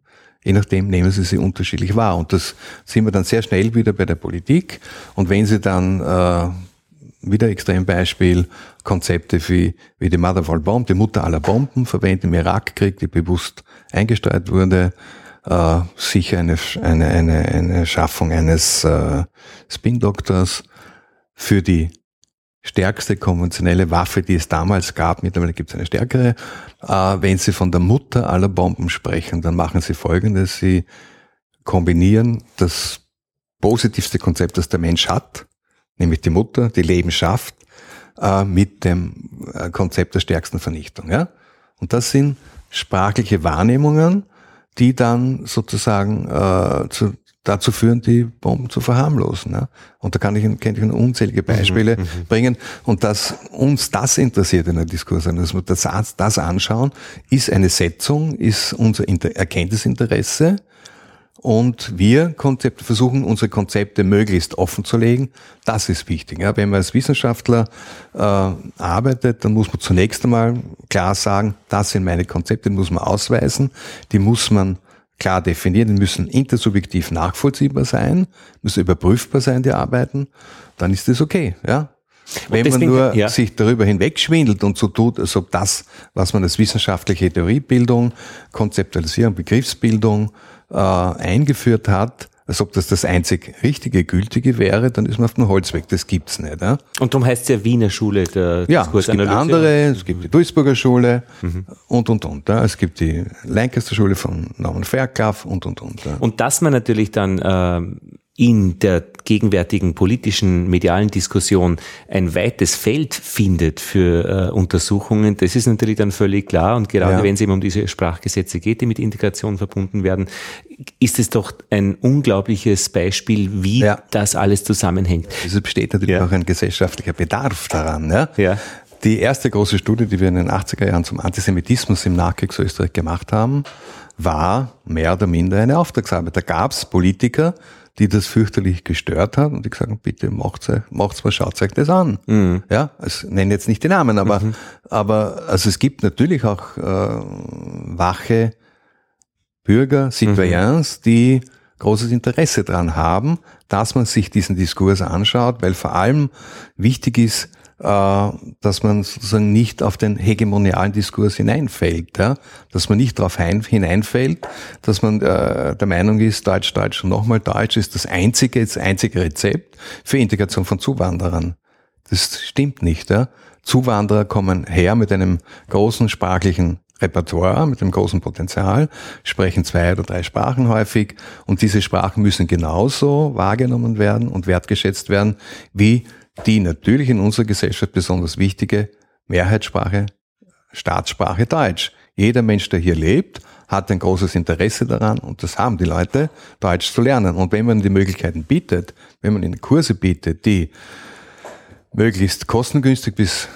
Je nachdem nehmen sie sie unterschiedlich wahr. Und das sind wir dann sehr schnell wieder bei der Politik. Und wenn sie dann äh, wieder Extrembeispiel, Konzepte wie, wie die Mother of all Bomb, die Mutter aller Bomben, verwenden im Irakkrieg, die bewusst eingesteuert wurde, äh, sicher eine, eine, eine, eine Schaffung eines äh, Spin-Doktors für die stärkste konventionelle Waffe, die es damals gab. Mittlerweile gibt es eine stärkere. Äh, wenn Sie von der Mutter aller Bomben sprechen, dann machen Sie Folgendes. Sie kombinieren das positivste Konzept, das der Mensch hat, nämlich die Mutter, die Leben schafft, äh, mit dem äh, Konzept der stärksten Vernichtung. Ja? Und das sind sprachliche Wahrnehmungen, die dann sozusagen äh, zu, dazu führen, die Bomben zu verharmlosen. Ja? Und da kann ich, kann ich unzählige Beispiele mhm, mhm, bringen. Und dass uns das interessiert in der Diskurs, dass wir das, das anschauen, ist eine Setzung, ist unser Erkenntnisinteresse. Und wir Konzepte versuchen, unsere Konzepte möglichst offen zu legen. Das ist wichtig. Ja, wenn man als Wissenschaftler äh, arbeitet, dann muss man zunächst einmal klar sagen, das sind meine Konzepte, die muss man ausweisen, die muss man klar definieren, die müssen intersubjektiv nachvollziehbar sein, müssen überprüfbar sein, die Arbeiten, dann ist das okay, ja. Wenn deswegen, man nur ja. sich darüber hinwegschwindelt und so tut, als ob das, was man als wissenschaftliche Theoriebildung, Konzeptualisierung, Begriffsbildung äh, eingeführt hat, als ob das das einzig richtige, gültige wäre, dann ist man auf dem Holzweg. Das gibt's nicht. Ja? Und darum heißt es ja Wiener Schule der Ja, es gibt andere, es gibt die Duisburger Schule mhm. und, und, und. Ja? Es gibt die Lancaster Schule von Norman Fairclough und, und, und. Ja? Und dass man natürlich dann äh, in der gegenwärtigen politischen, medialen Diskussion ein weites Feld findet für äh, Untersuchungen, das ist natürlich dann völlig klar. Und gerade ja. wenn es eben um diese Sprachgesetze geht, die mit Integration verbunden werden, ist es doch ein unglaubliches Beispiel, wie ja. das alles zusammenhängt. Es besteht natürlich ja. auch ein gesellschaftlicher Bedarf daran. Ja? Ja. Die erste große Studie, die wir in den 80er Jahren zum Antisemitismus im Nachkriegsösterreich gemacht haben, war mehr oder minder eine Auftragsarbeit. Da gab es Politiker, die das fürchterlich gestört hat und die gesagt haben, bitte macht's, macht's mal, schaut euch das an. Mhm. Ja, ich nenne jetzt nicht die Namen, aber, mhm. aber also es gibt natürlich auch äh, wache Bürger, Citoyens, mhm. die großes Interesse daran haben, dass man sich diesen Diskurs anschaut, weil vor allem wichtig ist, dass man sozusagen nicht auf den hegemonialen Diskurs hineinfällt, ja? dass man nicht darauf hineinfällt, dass man äh, der Meinung ist, Deutsch, Deutsch und nochmal Deutsch ist das einzige, das einzige Rezept für Integration von Zuwanderern. Das stimmt nicht. Ja? Zuwanderer kommen her mit einem großen sprachlichen Repertoire mit einem großen Potenzial, sprechen zwei oder drei Sprachen häufig und diese Sprachen müssen genauso wahrgenommen werden und wertgeschätzt werden wie die natürlich in unserer Gesellschaft besonders wichtige Mehrheitssprache, Staatssprache Deutsch. Jeder Mensch, der hier lebt, hat ein großes Interesse daran, und das haben die Leute, Deutsch zu lernen. Und wenn man die Möglichkeiten bietet, wenn man ihnen Kurse bietet, die möglichst kostengünstig bis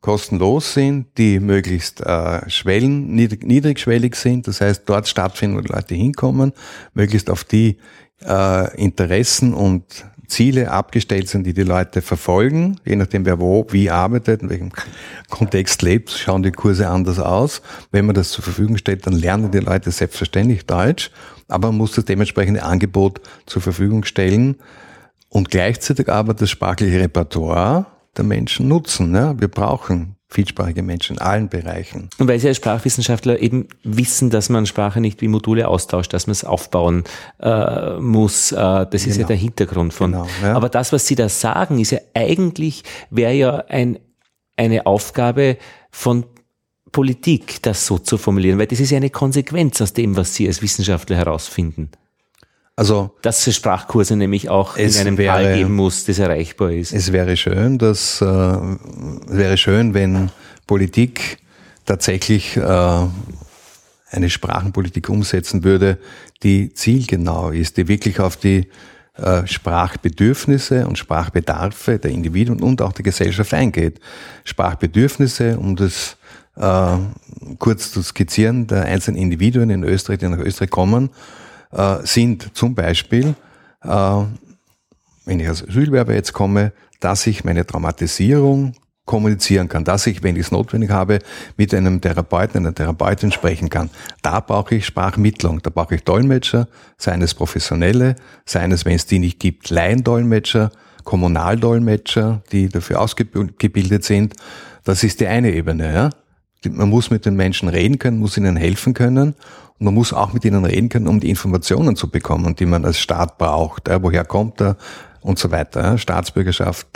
kostenlos sind, die möglichst äh, schwellen, niedrig, niedrigschwellig sind, das heißt dort stattfinden, wo die Leute hinkommen, möglichst auf die äh, Interessen und Ziele abgestellt sind, die die Leute verfolgen, je nachdem wer wo, wie arbeitet, in welchem Kontext lebt, schauen die Kurse anders aus. Wenn man das zur Verfügung stellt, dann lernen die Leute selbstverständlich Deutsch, aber man muss das dementsprechende Angebot zur Verfügung stellen und gleichzeitig aber das sprachliche Repertoire der Menschen nutzen. Ja? Wir brauchen vielsprachige Menschen in allen Bereichen. Und weil Sie als Sprachwissenschaftler eben wissen, dass man Sprache nicht wie Module austauscht, dass man es aufbauen äh, muss, äh, das ist ja genau. der Hintergrund von. Genau, ja. Aber das, was Sie da sagen, ist ja eigentlich, wäre ja ein, eine Aufgabe von Politik, das so zu formulieren, weil das ist ja eine Konsequenz aus dem, was Sie als Wissenschaftler herausfinden. Also, dass es Sprachkurse nämlich auch in einem wäre, Tal geben muss, das erreichbar ist. Es wäre schön, dass, äh, wäre schön, wenn Politik tatsächlich äh, eine Sprachenpolitik umsetzen würde, die zielgenau ist, die wirklich auf die äh, Sprachbedürfnisse und Sprachbedarfe der Individuen und auch der Gesellschaft eingeht. Sprachbedürfnisse, um das äh, kurz zu skizzieren, der einzelnen Individuen in Österreich, die nach Österreich kommen, äh, sind zum Beispiel, äh, wenn ich als Asylwerber jetzt komme, dass ich meine Traumatisierung kommunizieren kann, dass ich, wenn ich es notwendig habe, mit einem Therapeuten, einer Therapeutin sprechen kann. Da brauche ich Sprachmittlung, da brauche ich Dolmetscher, seien es Professionelle, seien es, wenn es die nicht gibt, Laiendolmetscher, Kommunaldolmetscher, die dafür ausgebildet sind. Das ist die eine Ebene. Ja? Man muss mit den Menschen reden können, muss ihnen helfen können man muss auch mit ihnen reden können, um die Informationen zu bekommen, die man als Staat braucht. Ja, woher kommt er und so weiter. Staatsbürgerschaft,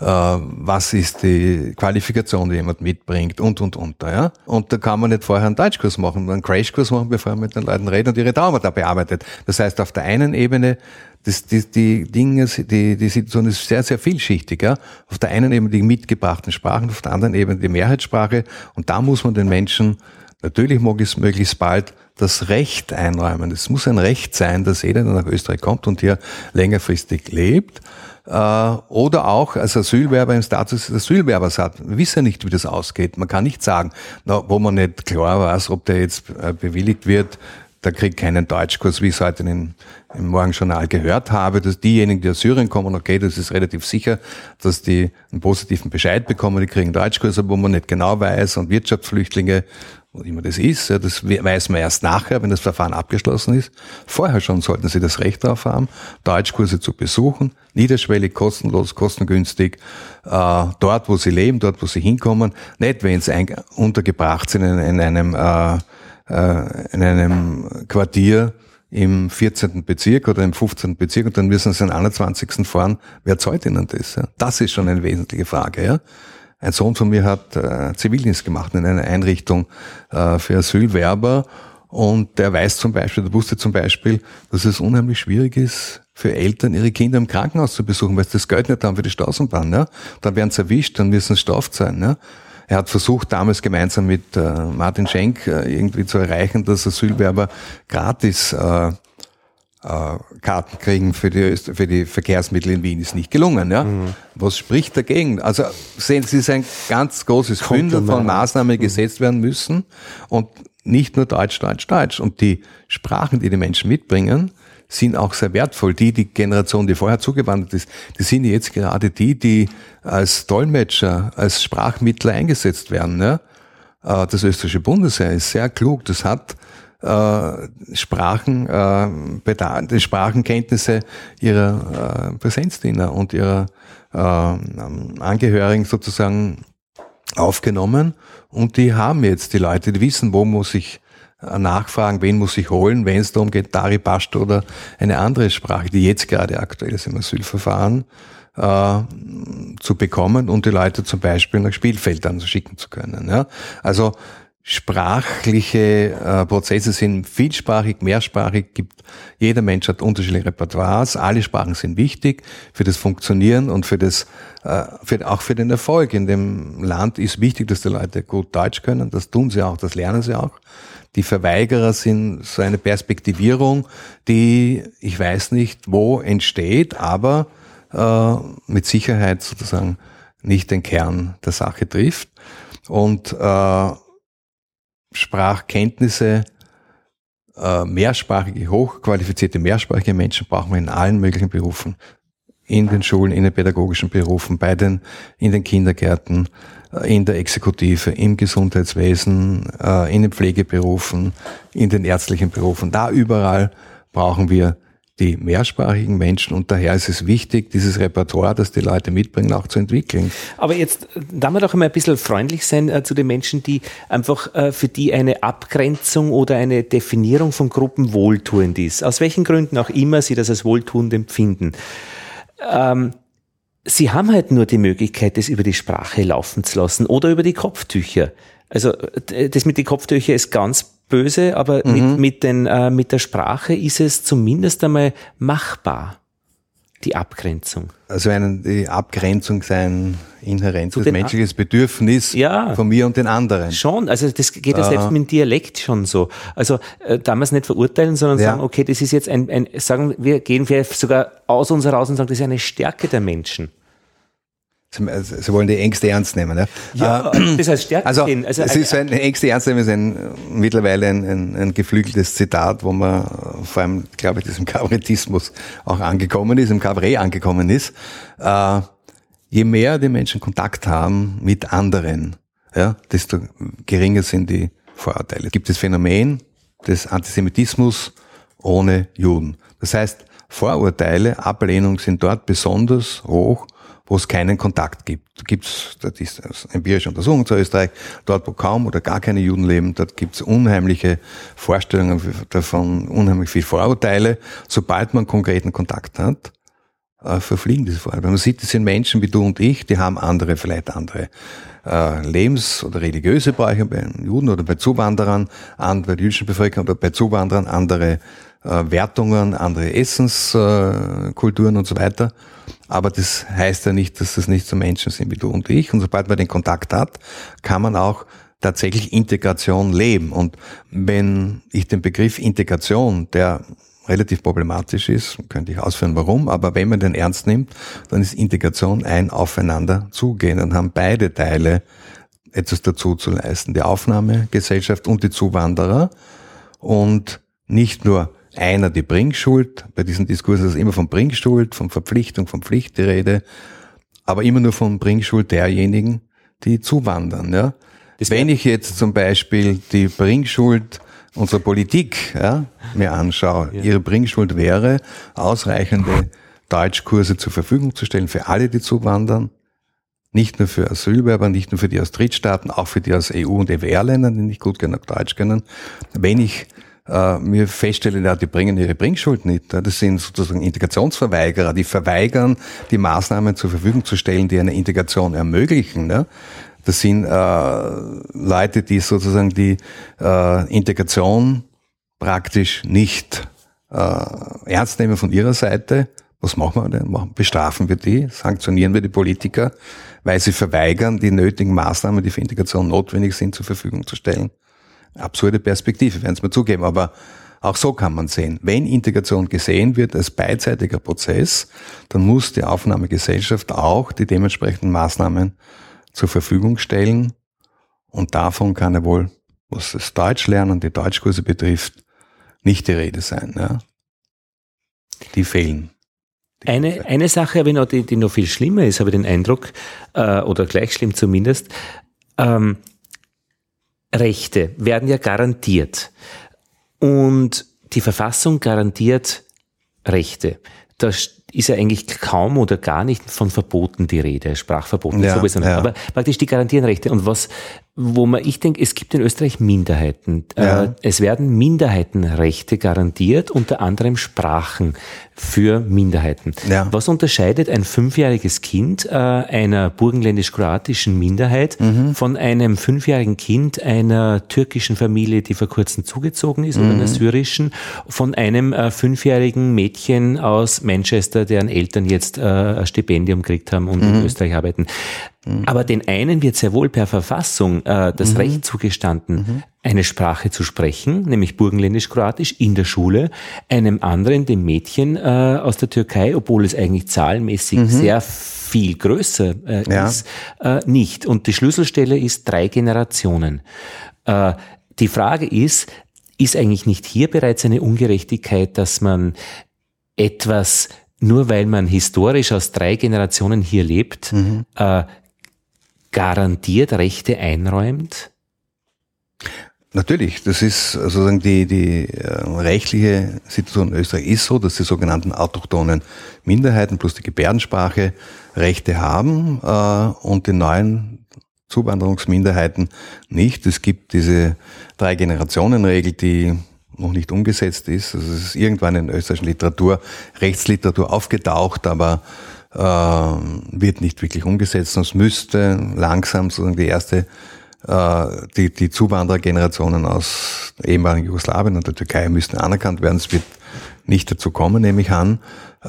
äh, was ist die Qualifikation, die jemand mitbringt und, und, und. Ja. Und da kann man nicht vorher einen Deutschkurs machen, einen Crashkurs machen, bevor man mit den Leuten redet und ihre Traumata bearbeitet. Das heißt, auf der einen Ebene das, die, die Dinge, die, die Situation ist sehr, sehr vielschichtig. Ja? Auf der einen Ebene die mitgebrachten Sprachen, auf der anderen Ebene die Mehrheitssprache. Und da muss man den Menschen natürlich möglichst bald das Recht einräumen. Es muss ein Recht sein, dass jeder, der nach Österreich kommt und hier längerfristig lebt, äh, oder auch als Asylwerber im Status des Asylwerbers hat. Wir wissen ja nicht, wie das ausgeht. Man kann nicht sagen, wo man nicht klar weiß, ob der jetzt äh, bewilligt wird, der kriegt keinen Deutschkurs, wie ich es heute in, im Morgenjournal gehört habe, dass diejenigen, die aus Syrien kommen, okay, das ist relativ sicher, dass die einen positiven Bescheid bekommen, die kriegen Deutschkurse, wo man nicht genau weiß und Wirtschaftsflüchtlinge wo immer das ist, ja, das weiß man erst nachher, wenn das Verfahren abgeschlossen ist. Vorher schon sollten Sie das Recht darauf haben, Deutschkurse zu besuchen, niederschwellig, kostenlos, kostengünstig, äh, dort, wo Sie leben, dort, wo Sie hinkommen, nicht, wenn Sie untergebracht sind in, in einem, äh, äh, in einem Quartier, im 14. Bezirk oder im 15. Bezirk und dann müssen sie den 21. fahren. Wer zahlt ihnen das? Ja? Das ist schon eine wesentliche Frage. Ja? Ein Sohn von mir hat äh, Zivildienst gemacht in einer Einrichtung äh, für Asylwerber und der weiß zum Beispiel, der wusste zum Beispiel, dass es unheimlich schwierig ist, für Eltern ihre Kinder im Krankenhaus zu besuchen, weil sie das Geld nicht haben für die Straßenbahn. Ja? Dann werden sie erwischt, dann müssen sie straft sein. Ja? Er hat versucht, damals gemeinsam mit äh, Martin Schenk äh, irgendwie zu erreichen, dass Asylwerber gratis äh, Karten kriegen für die, für die Verkehrsmittel in Wien ist nicht gelungen. Ja? Mhm. Was spricht dagegen? Also sehen Sie, es ist ein ganz großes Bündel von Maßnahmen, die mhm. gesetzt werden müssen und nicht nur Deutsch, Deutsch, Deutsch. Und die Sprachen, die die Menschen mitbringen, sind auch sehr wertvoll. Die, die Generation, die vorher zugewandert ist, die sind jetzt gerade die, die als Dolmetscher, als Sprachmittler eingesetzt werden. Ja? Äh, das österreichische Bundesheer ist sehr klug. Das hat äh, Sprachen, äh, die Sprachenkenntnisse ihrer äh, Präsenzdiener und ihrer äh, Angehörigen sozusagen aufgenommen und die haben jetzt die Leute, die wissen, wo muss ich äh, nachfragen, wen muss ich holen, wenn es darum geht, Dari Pashto oder eine andere Sprache, die jetzt gerade aktuell ist im Asylverfahren, äh, zu bekommen und die Leute zum Beispiel nach Spielfeldern schicken zu können. Ja? Also sprachliche äh, Prozesse sind vielsprachig, mehrsprachig, gibt, jeder Mensch hat unterschiedliche Repertoires, alle Sprachen sind wichtig für das Funktionieren und für das, äh, für, auch für den Erfolg. In dem Land ist wichtig, dass die Leute gut Deutsch können, das tun sie auch, das lernen sie auch. Die Verweigerer sind so eine Perspektivierung, die, ich weiß nicht, wo entsteht, aber äh, mit Sicherheit sozusagen nicht den Kern der Sache trifft. Und äh, Sprachkenntnisse, äh, mehrsprachige, hochqualifizierte mehrsprachige Menschen brauchen wir in allen möglichen Berufen. In den Schulen, in den pädagogischen Berufen, bei den, in den Kindergärten, äh, in der Exekutive, im Gesundheitswesen, äh, in den Pflegeberufen, in den ärztlichen Berufen. Da überall brauchen wir die mehrsprachigen Menschen und daher ist es wichtig, dieses Repertoire, das die Leute mitbringen, auch zu entwickeln. Aber jetzt, da wir doch immer ein bisschen freundlich sein äh, zu den Menschen, die einfach äh, für die eine Abgrenzung oder eine Definierung von Gruppen wohltuend ist. Aus welchen Gründen auch immer sie das als wohltuend empfinden. Ähm, sie haben halt nur die Möglichkeit, das über die Sprache laufen zu lassen oder über die Kopftücher. Also das mit den Kopftüchern ist ganz böse, aber mhm. mit, mit, den, äh, mit der Sprache ist es zumindest einmal machbar, die Abgrenzung. Also eine, die Abgrenzung sein inhärentes menschliches Bedürfnis ja, von mir und den anderen. Schon, also das geht ja selbst mit dem Dialekt schon so. Also äh, damals nicht verurteilen, sondern ja. sagen, okay, das ist jetzt ein, ein, sagen wir, gehen wir sogar aus uns heraus und sagen, das ist eine Stärke der Menschen. Sie wollen die Ängste ernst nehmen. Ja, ja äh, das heißt Stärke also. Also es ist ein Ängste ernst nehmen ist ein, mittlerweile ein, ein, ein geflügeltes Zitat, wo man vor allem, glaube ich, diesem Kabarettismus auch angekommen ist, im Kabarett angekommen ist. Äh, je mehr die Menschen Kontakt haben mit anderen, ja, desto geringer sind die Vorurteile. Es gibt das Phänomen des Antisemitismus ohne Juden. Das heißt, Vorurteile, Ablehnung sind dort besonders hoch, wo es keinen Kontakt gibt. Da gibt es, das ist empirische Untersuchung zu Österreich, dort wo kaum oder gar keine Juden leben, dort gibt es unheimliche Vorstellungen davon, unheimlich viel Vorurteile. Sobald man konkreten Kontakt hat, äh, verfliegen diese Vorurteile. Man sieht, das sind Menschen wie du und ich, die haben andere, vielleicht andere äh, Lebens- oder religiöse Bräuche bei Juden oder bei Zuwanderern, andere bei der jüdischen Bevölkerung oder bei Zuwanderern andere äh, Wertungen, andere Essenskulturen und so weiter. Aber das heißt ja nicht, dass das nicht so Menschen sind wie du und ich. Und sobald man den Kontakt hat, kann man auch tatsächlich Integration leben. Und wenn ich den Begriff Integration, der relativ problematisch ist, könnte ich ausführen, warum, aber wenn man den ernst nimmt, dann ist Integration ein Aufeinander zugehen. Dann haben beide Teile etwas dazu zu leisten. Die Aufnahmegesellschaft und die Zuwanderer. Und nicht nur einer die Bringschuld. Bei diesen Diskursen ist immer von Bringschuld, von Verpflichtung, von Pflicht die Rede, aber immer nur von Bringschuld derjenigen, die zuwandern. Ja? Wenn ich jetzt zum Beispiel die Bringschuld unserer Politik ja, mir anschaue, ja. ihre Bringschuld wäre, ausreichende Deutschkurse zur Verfügung zu stellen für alle, die zuwandern, nicht nur für Asylwerber, nicht nur für die aus Drittstaaten, auch für die aus EU- und EWR-Ländern, die nicht gut genug Deutsch können. Wenn ich äh, mir feststellen, ja, die bringen ihre Bringschuld nicht. Das sind sozusagen Integrationsverweigerer, die verweigern, die Maßnahmen zur Verfügung zu stellen, die eine Integration ermöglichen. Das sind äh, Leute, die sozusagen die äh, Integration praktisch nicht äh, ernst nehmen von ihrer Seite. Was machen wir denn? Bestrafen wir die? Sanktionieren wir die Politiker, weil sie verweigern, die nötigen Maßnahmen, die für Integration notwendig sind, zur Verfügung zu stellen? Absurde Perspektive, werden es mal zugeben, aber auch so kann man sehen. Wenn Integration gesehen wird als beidseitiger Prozess, dann muss die Aufnahmegesellschaft auch die dementsprechenden Maßnahmen zur Verfügung stellen. Und davon kann ja wohl, was das Deutschlernen, die Deutschkurse betrifft, nicht die Rede sein. Ja? Die fehlen. Eine, eine Sache habe ich noch, die, die noch viel schlimmer ist, habe ich den Eindruck, äh, oder gleich schlimm zumindest. Ähm, Rechte werden ja garantiert. Und die Verfassung garantiert Rechte. Da ist ja eigentlich kaum oder gar nicht von Verboten die Rede, Sprachverboten ja, sowieso. Ja. Aber praktisch die garantieren Rechte. Und was, wo man, ich denke, es gibt in Österreich Minderheiten. Ja. Äh, es werden Minderheitenrechte garantiert, unter anderem Sprachen für Minderheiten. Ja. Was unterscheidet ein fünfjähriges Kind äh, einer burgenländisch-kroatischen Minderheit mhm. von einem fünfjährigen Kind einer türkischen Familie, die vor kurzem zugezogen ist, mhm. oder einer syrischen, von einem äh, fünfjährigen Mädchen aus Manchester, deren Eltern jetzt äh, ein Stipendium gekriegt haben und mhm. in Österreich arbeiten. Mhm. Aber den einen wird sehr wohl per Verfassung äh, das mhm. Recht zugestanden, mhm. Eine Sprache zu sprechen, nämlich Burgenländisch-Kroatisch in der Schule, einem anderen, dem Mädchen äh, aus der Türkei, obwohl es eigentlich zahlenmäßig mhm. sehr viel größer äh, ja. ist, äh, nicht. Und die Schlüsselstelle ist drei Generationen. Äh, die Frage ist, ist eigentlich nicht hier bereits eine Ungerechtigkeit, dass man etwas nur weil man historisch aus drei Generationen hier lebt, mhm. äh, garantiert Rechte einräumt? Natürlich, das ist sozusagen die, die äh, rechtliche Situation in Österreich ist so, dass die sogenannten autochthonen Minderheiten plus die Gebärdensprache Rechte haben äh, und die neuen Zuwanderungsminderheiten nicht. Es gibt diese Drei-Generationen-Regel, die noch nicht umgesetzt ist. Also es ist irgendwann in österreichischen Literatur, Rechtsliteratur aufgetaucht, aber äh, wird nicht wirklich umgesetzt. Es müsste langsam sozusagen die erste die, die Zuwanderergenerationen aus ehemaligen Jugoslawien und der Türkei müssten anerkannt werden. Es wird nicht dazu kommen, nehme ich an. Äh,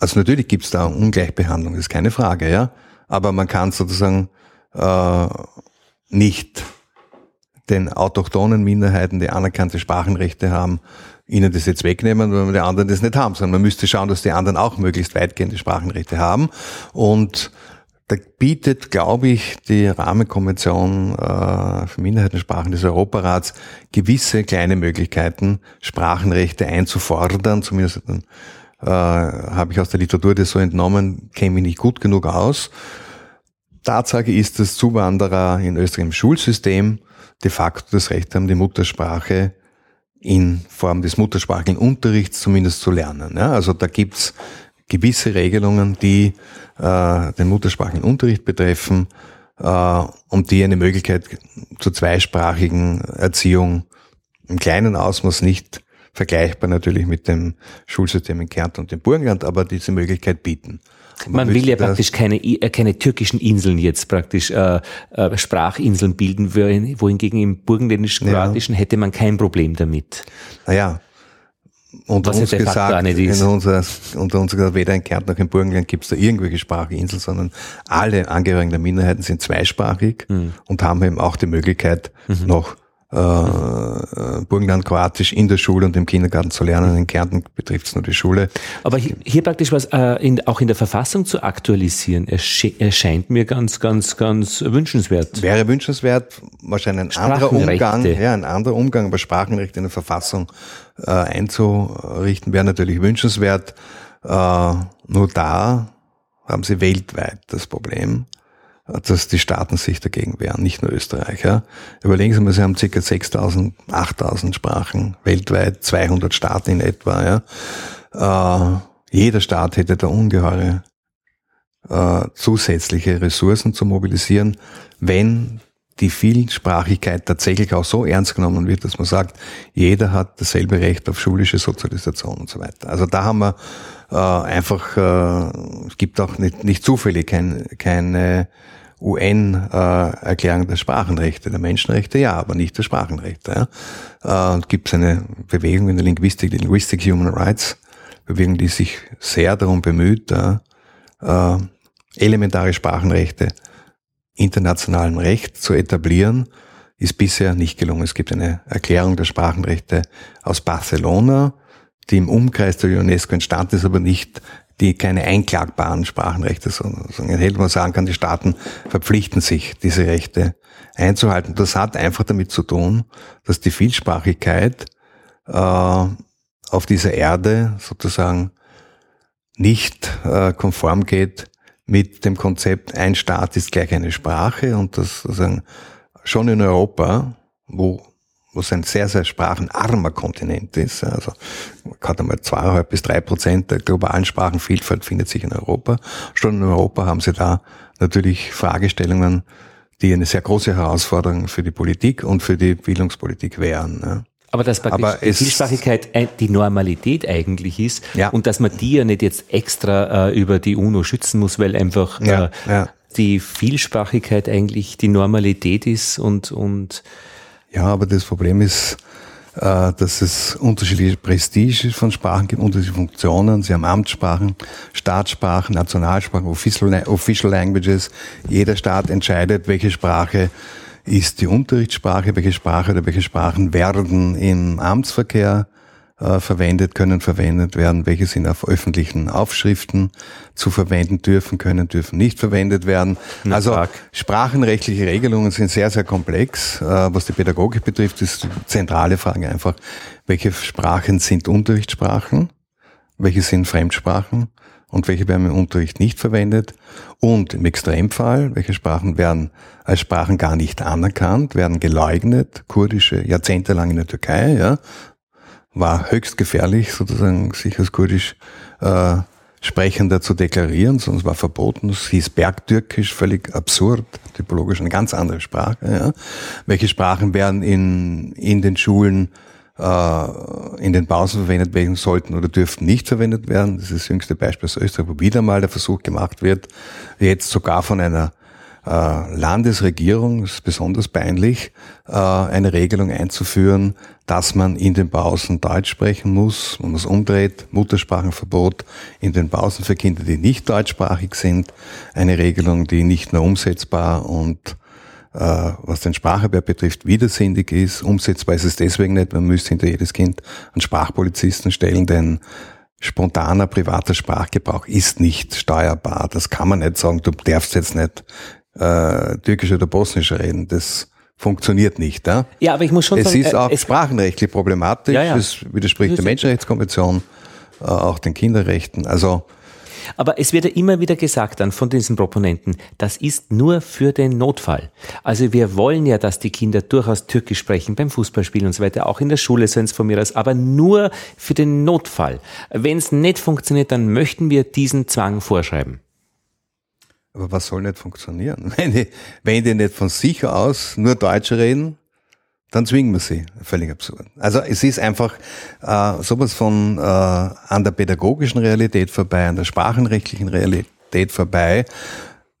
also natürlich gibt es da Ungleichbehandlung, ist keine Frage, ja. Aber man kann sozusagen äh, nicht den autochthonen Minderheiten, die anerkannte Sprachenrechte haben, ihnen das jetzt wegnehmen, weil die anderen das nicht haben, sondern man müsste schauen, dass die anderen auch möglichst weitgehende Sprachenrechte haben. Und da bietet, glaube ich, die Rahmenkonvention äh, für Minderheitensprachen des Europarats gewisse kleine Möglichkeiten, Sprachenrechte einzufordern. Zumindest äh, habe ich aus der Literatur das so entnommen, käme ich nicht gut genug aus. Tatsache ist, dass Zuwanderer in Österreich im Schulsystem de facto das Recht haben, die Muttersprache in Form des muttersprachlichen Unterrichts zumindest zu lernen. Ja, also da gibt's gewisse Regelungen, die äh, den muttersprachlichen Unterricht betreffen äh, und die eine Möglichkeit zur zweisprachigen Erziehung im kleinen Ausmaß nicht vergleichbar natürlich mit dem Schulsystem in Kärnten und dem Burgenland, aber diese Möglichkeit bieten. Man, man will ja praktisch keine, äh, keine türkischen Inseln jetzt praktisch äh, äh, Sprachinseln bilden, wohingegen im burgenländisch-kroatischen ja. hätte man kein Problem damit. Naja, unter Was uns gesagt, in unser, unter uns gesagt, weder in Kärnten noch in Burgenland gibt es da irgendwelche Sprachinseln, sondern alle Angehörigen der Minderheiten sind zweisprachig mhm. und haben eben auch die Möglichkeit, mhm. noch äh, Burgenland Kroatisch in der Schule und im Kindergarten zu lernen. In Kärnten betrifft es nur die Schule. Aber hier, hier praktisch was äh, in, auch in der Verfassung zu aktualisieren, erscheint mir ganz, ganz, ganz wünschenswert. Wäre wünschenswert, wahrscheinlich ein anderer Umgang, ja, ein anderer Umgang, aber Sprachenrechte in der Verfassung äh, einzurichten, wäre natürlich wünschenswert. Äh, nur da haben sie weltweit das Problem, dass die Staaten sich dagegen wehren, nicht nur Österreich. Ja. Überlegen Sie mal, Sie haben ca. 6.000, 8.000 Sprachen weltweit, 200 Staaten in etwa. Ja. Äh, jeder Staat hätte da ungeheure äh, zusätzliche Ressourcen zu mobilisieren, wenn die Vielsprachigkeit tatsächlich auch so ernst genommen wird, dass man sagt, jeder hat dasselbe Recht auf schulische Sozialisation und so weiter. Also da haben wir äh, einfach, äh, es gibt auch nicht, nicht zufällig kein, keine UN-Erklärung der Sprachenrechte, der Menschenrechte, ja, aber nicht der Sprachenrechte. Ja. Äh, gibt es eine Bewegung in der Linguistik, die Linguistic Human Rights, Bewegung, die sich sehr darum bemüht, äh, elementare Sprachenrechte internationalem Recht zu etablieren, ist bisher nicht gelungen. Es gibt eine Erklärung der Sprachenrechte aus Barcelona, die im Umkreis der UNESCO entstanden ist, aber nicht die keine einklagbaren Sprachenrechte, sondern hätte man sagen kann, die Staaten verpflichten sich, diese Rechte einzuhalten. Das hat einfach damit zu tun, dass die Vielsprachigkeit äh, auf dieser Erde sozusagen nicht äh, konform geht mit dem Konzept, ein Staat ist gleich eine Sprache und das sozusagen schon in Europa, wo was ein sehr, sehr sprachenarmer Kontinent ist. Also hat einmal zweieinhalb bis drei Prozent der globalen Sprachenvielfalt findet sich in Europa. Schon in Europa haben sie da natürlich Fragestellungen, die eine sehr große Herausforderung für die Politik und für die Bildungspolitik wären. Aber dass praktisch Aber die Vielsprachigkeit die Normalität eigentlich ist ja. und dass man die ja nicht jetzt extra äh, über die UNO schützen muss, weil einfach ja, äh, ja. die Vielsprachigkeit eigentlich die Normalität ist und, und ja, aber das Problem ist, äh, dass es unterschiedliche Prestige von Sprachen gibt, unterschiedliche Funktionen. Sie haben Amtssprachen, Staatssprachen, Nationalsprachen, Official, Official Languages. Jeder Staat entscheidet, welche Sprache ist die Unterrichtssprache, welche Sprache oder welche Sprachen werden im Amtsverkehr äh, verwendet, können verwendet werden, welche sind auf öffentlichen Aufschriften zu verwenden dürfen, können, dürfen nicht verwendet werden. Na, also stark. sprachenrechtliche Regelungen sind sehr, sehr komplex. Äh, was die Pädagogik betrifft, ist die zentrale Frage einfach, welche Sprachen sind Unterrichtssprachen, welche sind Fremdsprachen und welche werden im Unterricht nicht verwendet und im Extremfall, welche Sprachen werden als Sprachen gar nicht anerkannt, werden geleugnet, kurdische jahrzehntelang in der Türkei, ja, war höchst gefährlich sozusagen sich als kurdisch äh, Sprechender zu deklarieren, sonst war verboten. Es hieß Bergtürkisch, völlig absurd, typologisch eine ganz andere Sprache. Ja. Welche Sprachen werden in, in den Schulen äh, in den Pausen verwendet werden sollten oder dürften nicht verwendet werden. Das ist das jüngste Beispiel aus Österreich, wo wieder mal der Versuch gemacht wird, jetzt sogar von einer äh, Landesregierung, ist besonders peinlich, äh, eine Regelung einzuführen, dass man in den Pausen Deutsch sprechen muss. Man es umdreht, Muttersprachenverbot in den Pausen für Kinder, die nicht deutschsprachig sind. Eine Regelung, die nicht nur umsetzbar und äh, was den Spracherwerb betrifft, widersinnig ist. Umsetzbar ist es deswegen nicht, man müsste hinter jedes Kind einen Sprachpolizisten stellen, denn spontaner privater Sprachgebrauch ist nicht steuerbar. Das kann man nicht sagen, du darfst jetzt nicht äh, Türkisch oder Bosnisch reden. Das funktioniert nicht. Ja, ja aber ich muss schon es sagen, ist auch es sprachenrechtlich problematisch. Ja, ja. Es widerspricht der Menschenrechtskonvention, äh, auch den Kinderrechten. Also aber es wird ja immer wieder gesagt dann von diesen Proponenten, das ist nur für den Notfall. Also wir wollen ja, dass die Kinder durchaus Türkisch sprechen beim Fußballspielen und so weiter, auch in der Schule sind es von mir aus, aber nur für den Notfall. Wenn es nicht funktioniert, dann möchten wir diesen Zwang vorschreiben. Aber was soll nicht funktionieren? Wenn die, wenn die nicht von sich aus nur Deutsch reden, dann zwingen wir sie. Völlig absurd. Also es ist einfach äh, sowas von äh, an der pädagogischen Realität vorbei, an der sprachenrechtlichen Realität vorbei.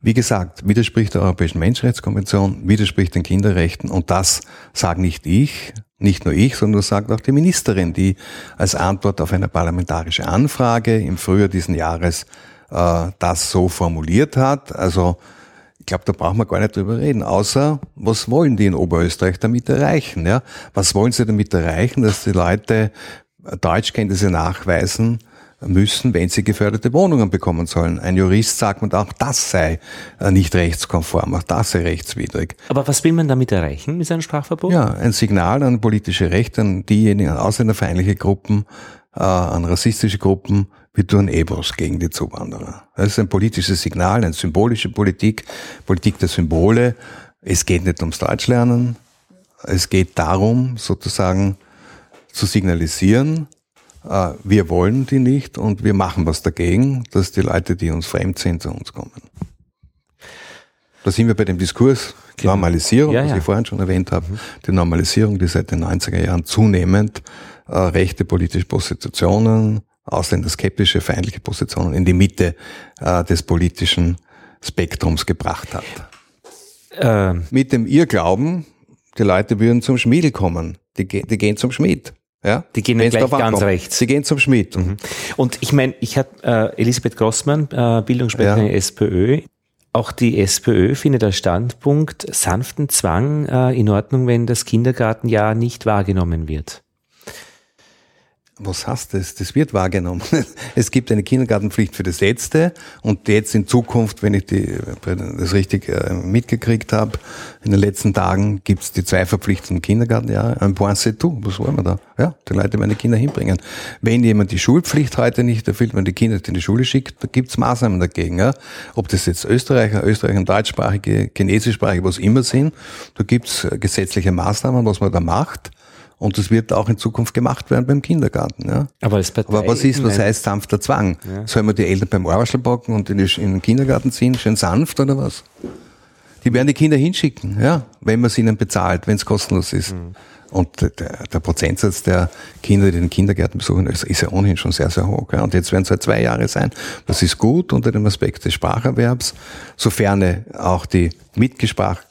Wie gesagt, widerspricht der Europäischen Menschenrechtskonvention, widerspricht den Kinderrechten und das sagt nicht ich, nicht nur ich, sondern das sagt auch die Ministerin, die als Antwort auf eine parlamentarische Anfrage im Frühjahr diesen Jahres äh, das so formuliert hat. Also ich glaube, da brauchen wir gar nicht drüber reden. Außer, was wollen die in Oberösterreich damit erreichen? Ja? Was wollen sie damit erreichen, dass die Leute Deutschkenntnisse nachweisen müssen, wenn sie geförderte Wohnungen bekommen sollen. Ein Jurist sagt man auch, das sei äh, nicht rechtskonform, auch das sei rechtswidrig. Aber was will man damit erreichen mit seinem Sprachverbot? Ja, ein Signal an politische Rechte, an diejenigen, an ausländerfeindliche Gruppen, äh, an rassistische Gruppen, wir tun eh was gegen die Zuwanderer. Das ist ein politisches Signal, eine symbolische Politik, Politik der Symbole. Es geht nicht ums Deutschlernen. Es geht darum, sozusagen zu signalisieren, äh, wir wollen die nicht und wir machen was dagegen, dass die Leute, die uns fremd sind, zu uns kommen. Da sind wir bei dem Diskurs genau. Normalisierung, ja, was ja. ich vorhin schon erwähnt habe, mhm. die Normalisierung, die seit den 90er Jahren zunehmend äh, rechte politische Positionen, ausländerskeptische, feindliche Positionen in die Mitte äh, des politischen Spektrums gebracht hat. Ähm. Mit dem Irrglauben, die Leute würden zum Schmiedel kommen. Die, die gehen zum Schmied. Ja? Die gehen Wenn's gleich ganz rechts. Sie gehen zum Schmied. Mhm. Und ich meine, ich habe äh, Elisabeth Grossmann, äh, Bildungssprecherin ja. SPÖ. Auch die SPÖ findet als Standpunkt sanften Zwang äh, in Ordnung, wenn das Kindergartenjahr nicht wahrgenommen wird was heißt das? Das wird wahrgenommen. Es gibt eine Kindergartenpflicht für das Letzte und jetzt in Zukunft, wenn ich die, das richtig äh, mitgekriegt habe, in den letzten Tagen gibt es die zwei verpflichtenden Kindergartenjahre. Ein point c'est tout. Was wollen wir da? Ja, die Leute meine Kinder hinbringen. Wenn jemand die Schulpflicht heute nicht erfüllt, wenn die Kinder in die Schule schickt, da gibt es Maßnahmen dagegen. Ja? Ob das jetzt Österreicher, Österreicher, deutschsprachige, chinesischsprachige, was immer sind, da gibt es gesetzliche Maßnahmen, was man da macht. Und das wird auch in Zukunft gemacht werden beim Kindergarten. Ja. Aber, Aber was ist, was heißt sanfter Zwang? Ja. Sollen wir die Eltern beim Arschel packen und in, den Kindergarten ziehen? Schön sanft oder was? Die werden die Kinder hinschicken, ja, wenn man es ihnen bezahlt, wenn es kostenlos ist. Mhm. Und der, der, Prozentsatz der Kinder, die den Kindergarten besuchen, ist, ist ja ohnehin schon sehr, sehr hoch. Ja. Und jetzt werden es halt zwei Jahre sein. Das ist gut unter dem Aspekt des Spracherwerbs, sofern auch die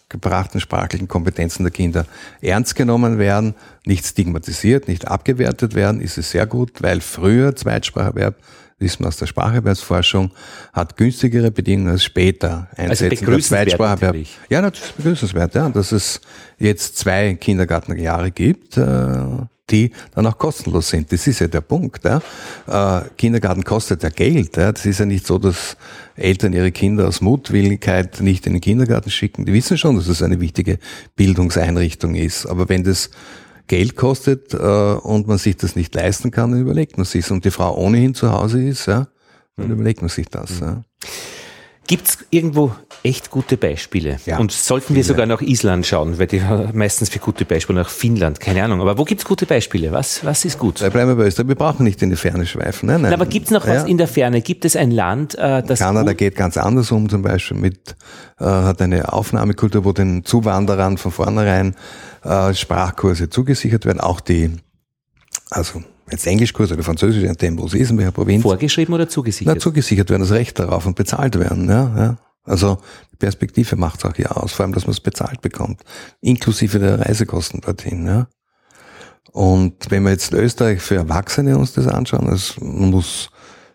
mitgebrachten sprachlichen Kompetenzen der Kinder ernst genommen werden, nicht stigmatisiert, nicht abgewertet werden, ist es sehr gut, weil früher Zweitspracherwerb wissen wir aus der Spracherwerbsforschung, hat günstigere Bedingungen als später einsetzen. Also Zweitspracherwerb. Ja, natürlich begrüßenswert, ja, dass es jetzt zwei Kindergartenjahre gibt, äh, die dann auch kostenlos sind. Das ist ja der Punkt. Ja. Äh, Kindergarten kostet ja Geld. Ja. Das ist ja nicht so, dass Eltern ihre Kinder aus Mutwilligkeit nicht in den Kindergarten schicken. Die wissen schon, dass es eine wichtige Bildungseinrichtung ist. Aber wenn das Geld kostet äh, und man sich das nicht leisten kann, dann überlegt man sich. Und die Frau ohnehin zu Hause ist, ja, Dann mhm. überlegt man sich das. Mhm. Ja. Gibt es irgendwo echt gute Beispiele? Ja, und sollten viele. wir sogar nach Island schauen, weil die meistens für gute Beispiele nach Finnland, keine Ahnung. Aber wo gibt es gute Beispiele? Was, was ist gut? Da bleiben wir bei Österreich. Wir brauchen nicht in die Ferne schweifen. Nein, nein. aber gibt es noch ja. was in der Ferne? Gibt es ein Land, äh, das. Kanada geht ganz anders um, zum Beispiel mit, äh, hat eine Aufnahmekultur, wo den Zuwanderern von vornherein äh, Sprachkurse zugesichert werden. Auch die, also jetzt Englischkurs oder Französisch, in dem, wo sie ist, in welcher Provinz. Vorgeschrieben oder zugesichert? Na, zugesichert werden, das Recht darauf und bezahlt werden, ja, ja. Also, die Perspektive macht es auch hier aus, vor allem, dass man es bezahlt bekommt. Inklusive der Reisekosten dorthin, ja. Und wenn wir jetzt Österreich für Erwachsene uns das anschauen, also man muss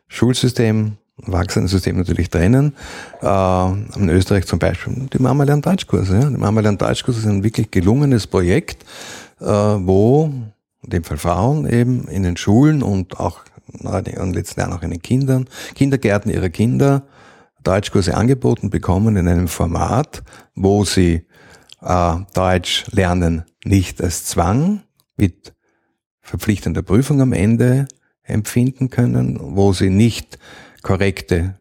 Schulsystem, Erwachsenensystem natürlich trennen. Äh, in Österreich zum Beispiel, die Mama lernt Deutschkurse, ja. Die Mama lernt Deutschkurse ist ein wirklich gelungenes Projekt, äh, wo dem Fall Frauen eben in den Schulen und auch in den letzten Jahren auch in den Kindern, Kindergärten ihrer Kinder Deutschkurse angeboten bekommen in einem Format, wo sie äh, Deutsch lernen nicht als Zwang mit verpflichtender Prüfung am Ende empfinden können, wo sie nicht korrekte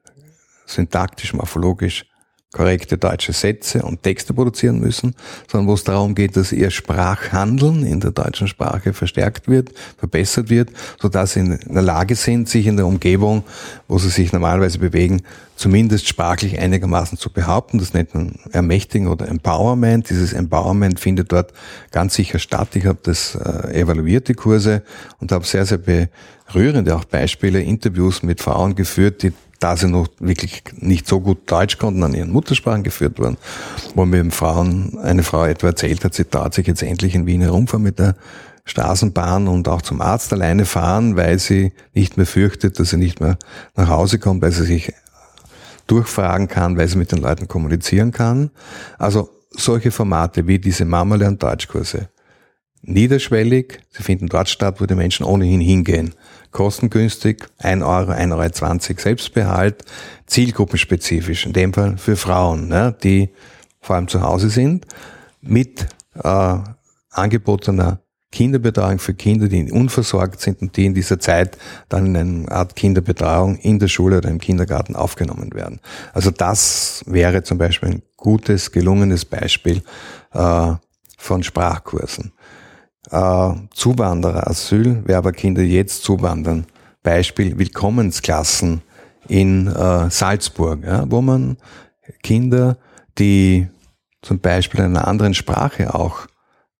syntaktisch, morphologisch korrekte deutsche Sätze und Texte produzieren müssen, sondern wo es darum geht, dass ihr Sprachhandeln in der deutschen Sprache verstärkt wird, verbessert wird, so dass sie in der Lage sind, sich in der Umgebung, wo sie sich normalerweise bewegen, zumindest sprachlich einigermaßen zu behaupten. Das nennt man Ermächtigen oder Empowerment. Dieses Empowerment findet dort ganz sicher statt. Ich habe das äh, evaluiert, die Kurse, und habe sehr, sehr berührende auch Beispiele, Interviews mit Frauen geführt, die da sie noch wirklich nicht so gut Deutsch konnten, an ihren Muttersprachen geführt wurden, wo mir Frauen, eine Frau etwa erzählt hat, sie tat sich jetzt endlich in Wien herumfahren mit der Straßenbahn und auch zum Arzt alleine fahren, weil sie nicht mehr fürchtet, dass sie nicht mehr nach Hause kommt, weil sie sich durchfragen kann, weil sie mit den Leuten kommunizieren kann. Also solche Formate wie diese Mama lernt Deutschkurse. Niederschwellig, sie finden dort statt, wo die Menschen ohnehin hingehen kostengünstig, 1 Euro, 1,20 Euro Selbstbehalt, zielgruppenspezifisch, in dem Fall für Frauen, ne, die vor allem zu Hause sind, mit äh, angebotener Kinderbetreuung für Kinder, die unversorgt sind und die in dieser Zeit dann in eine Art Kinderbetreuung in der Schule oder im Kindergarten aufgenommen werden. Also das wäre zum Beispiel ein gutes, gelungenes Beispiel äh, von Sprachkursen äh, Zuwanderer, Asylwerberkinder jetzt zuwandern. Beispiel Willkommensklassen in äh, Salzburg, ja, wo man Kinder, die zum Beispiel in einer anderen Sprache auch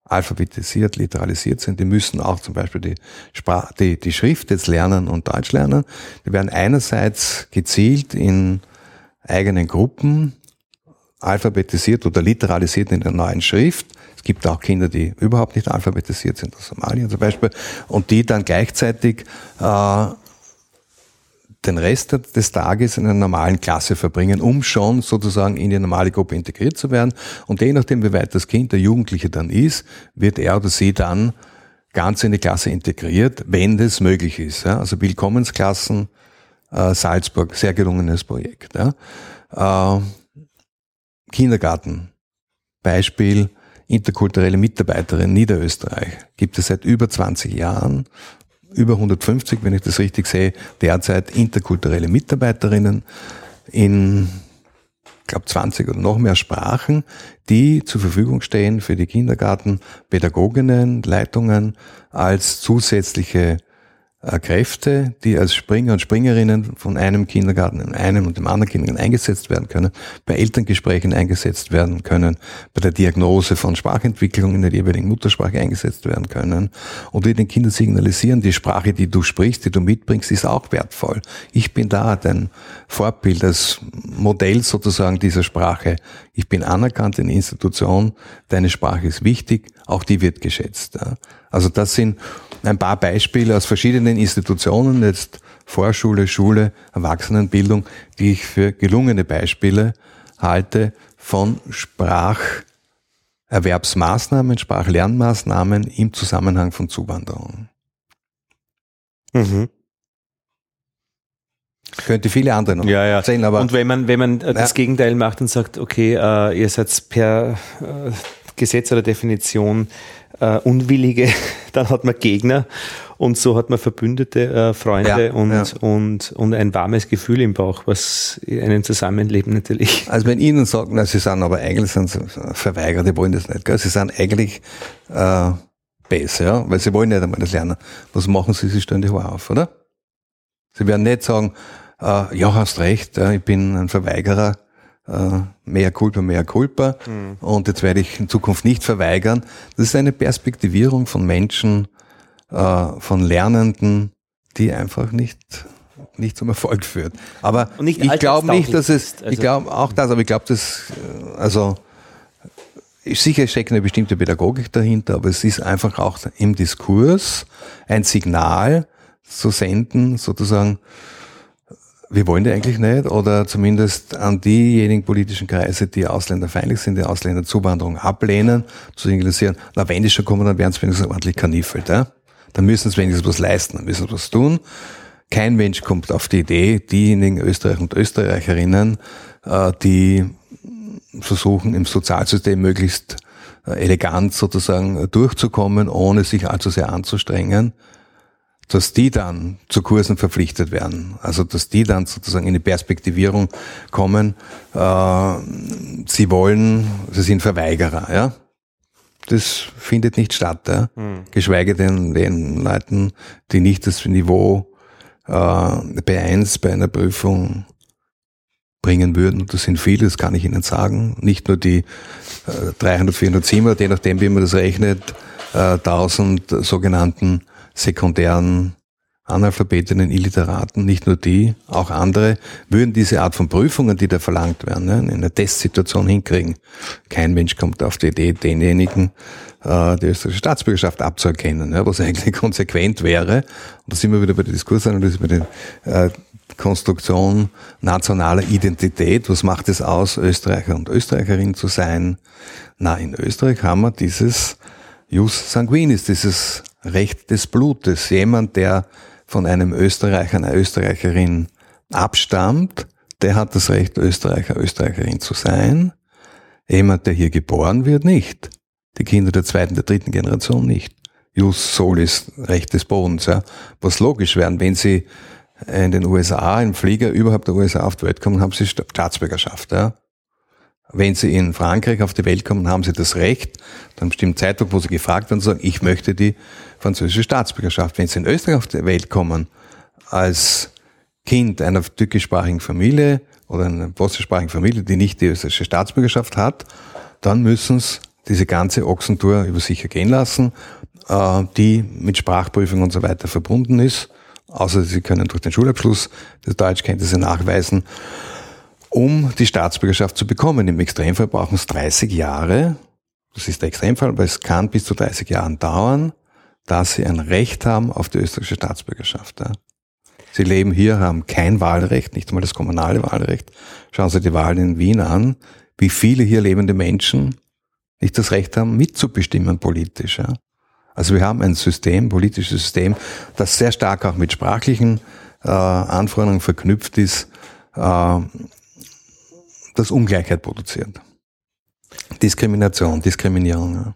alphabetisiert, literalisiert sind, die müssen auch zum Beispiel die, Sprach, die, die Schrift jetzt lernen und Deutsch lernen. Die werden einerseits gezielt in eigenen Gruppen alphabetisiert oder literalisiert in der neuen Schrift es gibt auch Kinder, die überhaupt nicht alphabetisiert sind, aus Somalia zum Beispiel, und die dann gleichzeitig äh, den Rest des Tages in einer normalen Klasse verbringen, um schon sozusagen in die normale Gruppe integriert zu werden. Und je nachdem, wie weit das Kind, der Jugendliche dann ist, wird er oder sie dann ganz in die Klasse integriert, wenn das möglich ist. Ja? Also Willkommensklassen, äh, Salzburg, sehr gelungenes Projekt. Ja? Äh, Kindergarten, Beispiel, interkulturelle Mitarbeiterin Niederösterreich. Gibt es seit über 20 Jahren, über 150, wenn ich das richtig sehe, derzeit interkulturelle Mitarbeiterinnen in, glaube 20 oder noch mehr Sprachen, die zur Verfügung stehen für die Kindergartenpädagoginnen, Leitungen als zusätzliche Kräfte, die als Springer und Springerinnen von einem Kindergarten in einem und dem anderen Kindergarten eingesetzt werden können, bei Elterngesprächen eingesetzt werden können, bei der Diagnose von Sprachentwicklung in der jeweiligen Muttersprache eingesetzt werden können und die den Kindern signalisieren, die Sprache, die du sprichst, die du mitbringst, ist auch wertvoll. Ich bin da, dein Vorbild, das Modell sozusagen dieser Sprache. Ich bin anerkannt in Institution, deine Sprache ist wichtig, auch die wird geschätzt. Also das sind ein paar Beispiele aus verschiedenen Institutionen, jetzt Vorschule, Schule, Erwachsenenbildung, die ich für gelungene Beispiele halte von Spracherwerbsmaßnahmen, Sprachlernmaßnahmen im Zusammenhang von Zuwanderung. Mhm. Könnte viele andere noch ja, ja. erzählen, aber. Und wenn man, wenn man äh, das ja. Gegenteil macht und sagt, okay, äh, ihr seid per äh, Gesetz oder Definition äh, Unwillige, dann hat man Gegner Und so hat man verbündete äh, Freunde Ja, und, ja. und, und ein warmes Gefühl im Bauch, was einem Zusammenleben natürlich. Also wenn Ihnen sagen, na, Sie sind aber eigentlich sind Sie verweigert, die wollen das nicht, gell? Sie sind eigentlich äh, besser, ja? weil Sie wollen nicht einmal das lernen. Was machen Sie? Sie stellen die Haare auf, oder? Sie werden nicht sagen, äh, ja, hast recht, ja, ich bin ein Verweigerer, äh, mehr Culpa, mehr Culpa und jetzt werde ich in Zukunft nicht verweigern. Das ist eine Perspektivierung von Menschen, äh, von Lernenden, die einfach nicht nicht zum Erfolg führt. Aber ich glaube nicht, dass es, ist. ich glaube auch das, aber ich glaube, dass, äh, also, sicher steckt eine bestimmte Pädagogik dahinter, aber es ist einfach auch im Diskurs ein Signal zu senden, sozusagen, wir wollen die eigentlich nicht, oder zumindest an diejenigen politischen Kreise, die ausländerfeindlich sind, die Ausländerzuwanderung ablehnen, zu signalisieren, na, wenn die schon kommen, dann werden sie wenigstens ordentlich kaniffelt, ja? Dann müssen sie wenigstens was leisten, dann müssen sie was tun. Kein Mensch kommt auf die Idee, diejenigen Österreicher und Österreicherinnen, äh, die versuchen, im Sozialsystem möglichst äh, elegant sozusagen äh, durchzukommen, ohne sich allzu sehr anzustrengen, dass die dann zu Kursen verpflichtet werden. Also dass die dann sozusagen in die Perspektivierung kommen, äh, sie wollen, sie sind Verweigerer, ja. Das findet nicht statt, ja. Geschweige denn den Leuten, die nicht das Niveau äh, B1 bei einer Prüfung bringen würden. Das sind viele, das kann ich Ihnen sagen. Nicht nur die äh, 300, 400, 700, je nachdem, wie man das rechnet, äh, 1000 sogenannten sekundären Analphabetinnen, Illiteraten, nicht nur die, auch andere, würden diese Art von Prüfungen, die da verlangt werden, ne, in einer Testsituation hinkriegen. Kein Mensch kommt auf die Idee, denjenigen äh, die österreichische Staatsbürgerschaft abzuerkennen, ne, was eigentlich konsequent wäre. Und da sind wir wieder bei der Diskursanalyse, bei der äh, Konstruktion nationaler Identität. Was macht es aus, Österreicher und Österreicherin zu sein? Na, in Österreich haben wir dieses Jus sanguinis, dieses Recht des Blutes. Jemand, der von einem Österreicher, einer Österreicherin abstammt, der hat das Recht, Österreicher, Österreicherin zu sein. Jemand, der hier geboren wird, nicht. Die Kinder der zweiten, der dritten Generation nicht. Jus solis, Recht des Bodens. Ja. Was logisch wäre, wenn sie in den USA, im Flieger überhaupt der USA auf die Welt kommen, haben sie Staatsbürgerschaft. Ja. Wenn sie in Frankreich auf die Welt kommen, haben sie das Recht, dann bestimmt Zeitpunkt, wo sie gefragt werden, sagen, ich möchte die französische Staatsbürgerschaft. Wenn sie in Österreich auf die Welt kommen, als Kind einer türkischsprachigen Familie oder einer bosnischsprachigen Familie, die nicht die österreichische Staatsbürgerschaft hat, dann müssen sie diese ganze Ochsentour über sich ergehen lassen, äh, die mit Sprachprüfung und so weiter verbunden ist. Außer sie können durch den Schulabschluss die Deutschkenntnisse nachweisen. Um die Staatsbürgerschaft zu bekommen, im Extremfall brauchen es 30 Jahre. Das ist der Extremfall, aber es kann bis zu 30 Jahren dauern, dass sie ein Recht haben auf die österreichische Staatsbürgerschaft. Ja. Sie leben hier, haben kein Wahlrecht, nicht einmal das kommunale Wahlrecht. Schauen Sie die Wahlen in Wien an, wie viele hier lebende Menschen nicht das Recht haben, mitzubestimmen politisch. Ja. Also wir haben ein System, politisches System, das sehr stark auch mit sprachlichen äh, Anforderungen verknüpft ist, äh, das Ungleichheit produziert. Diskrimination, Diskriminierung. Ja.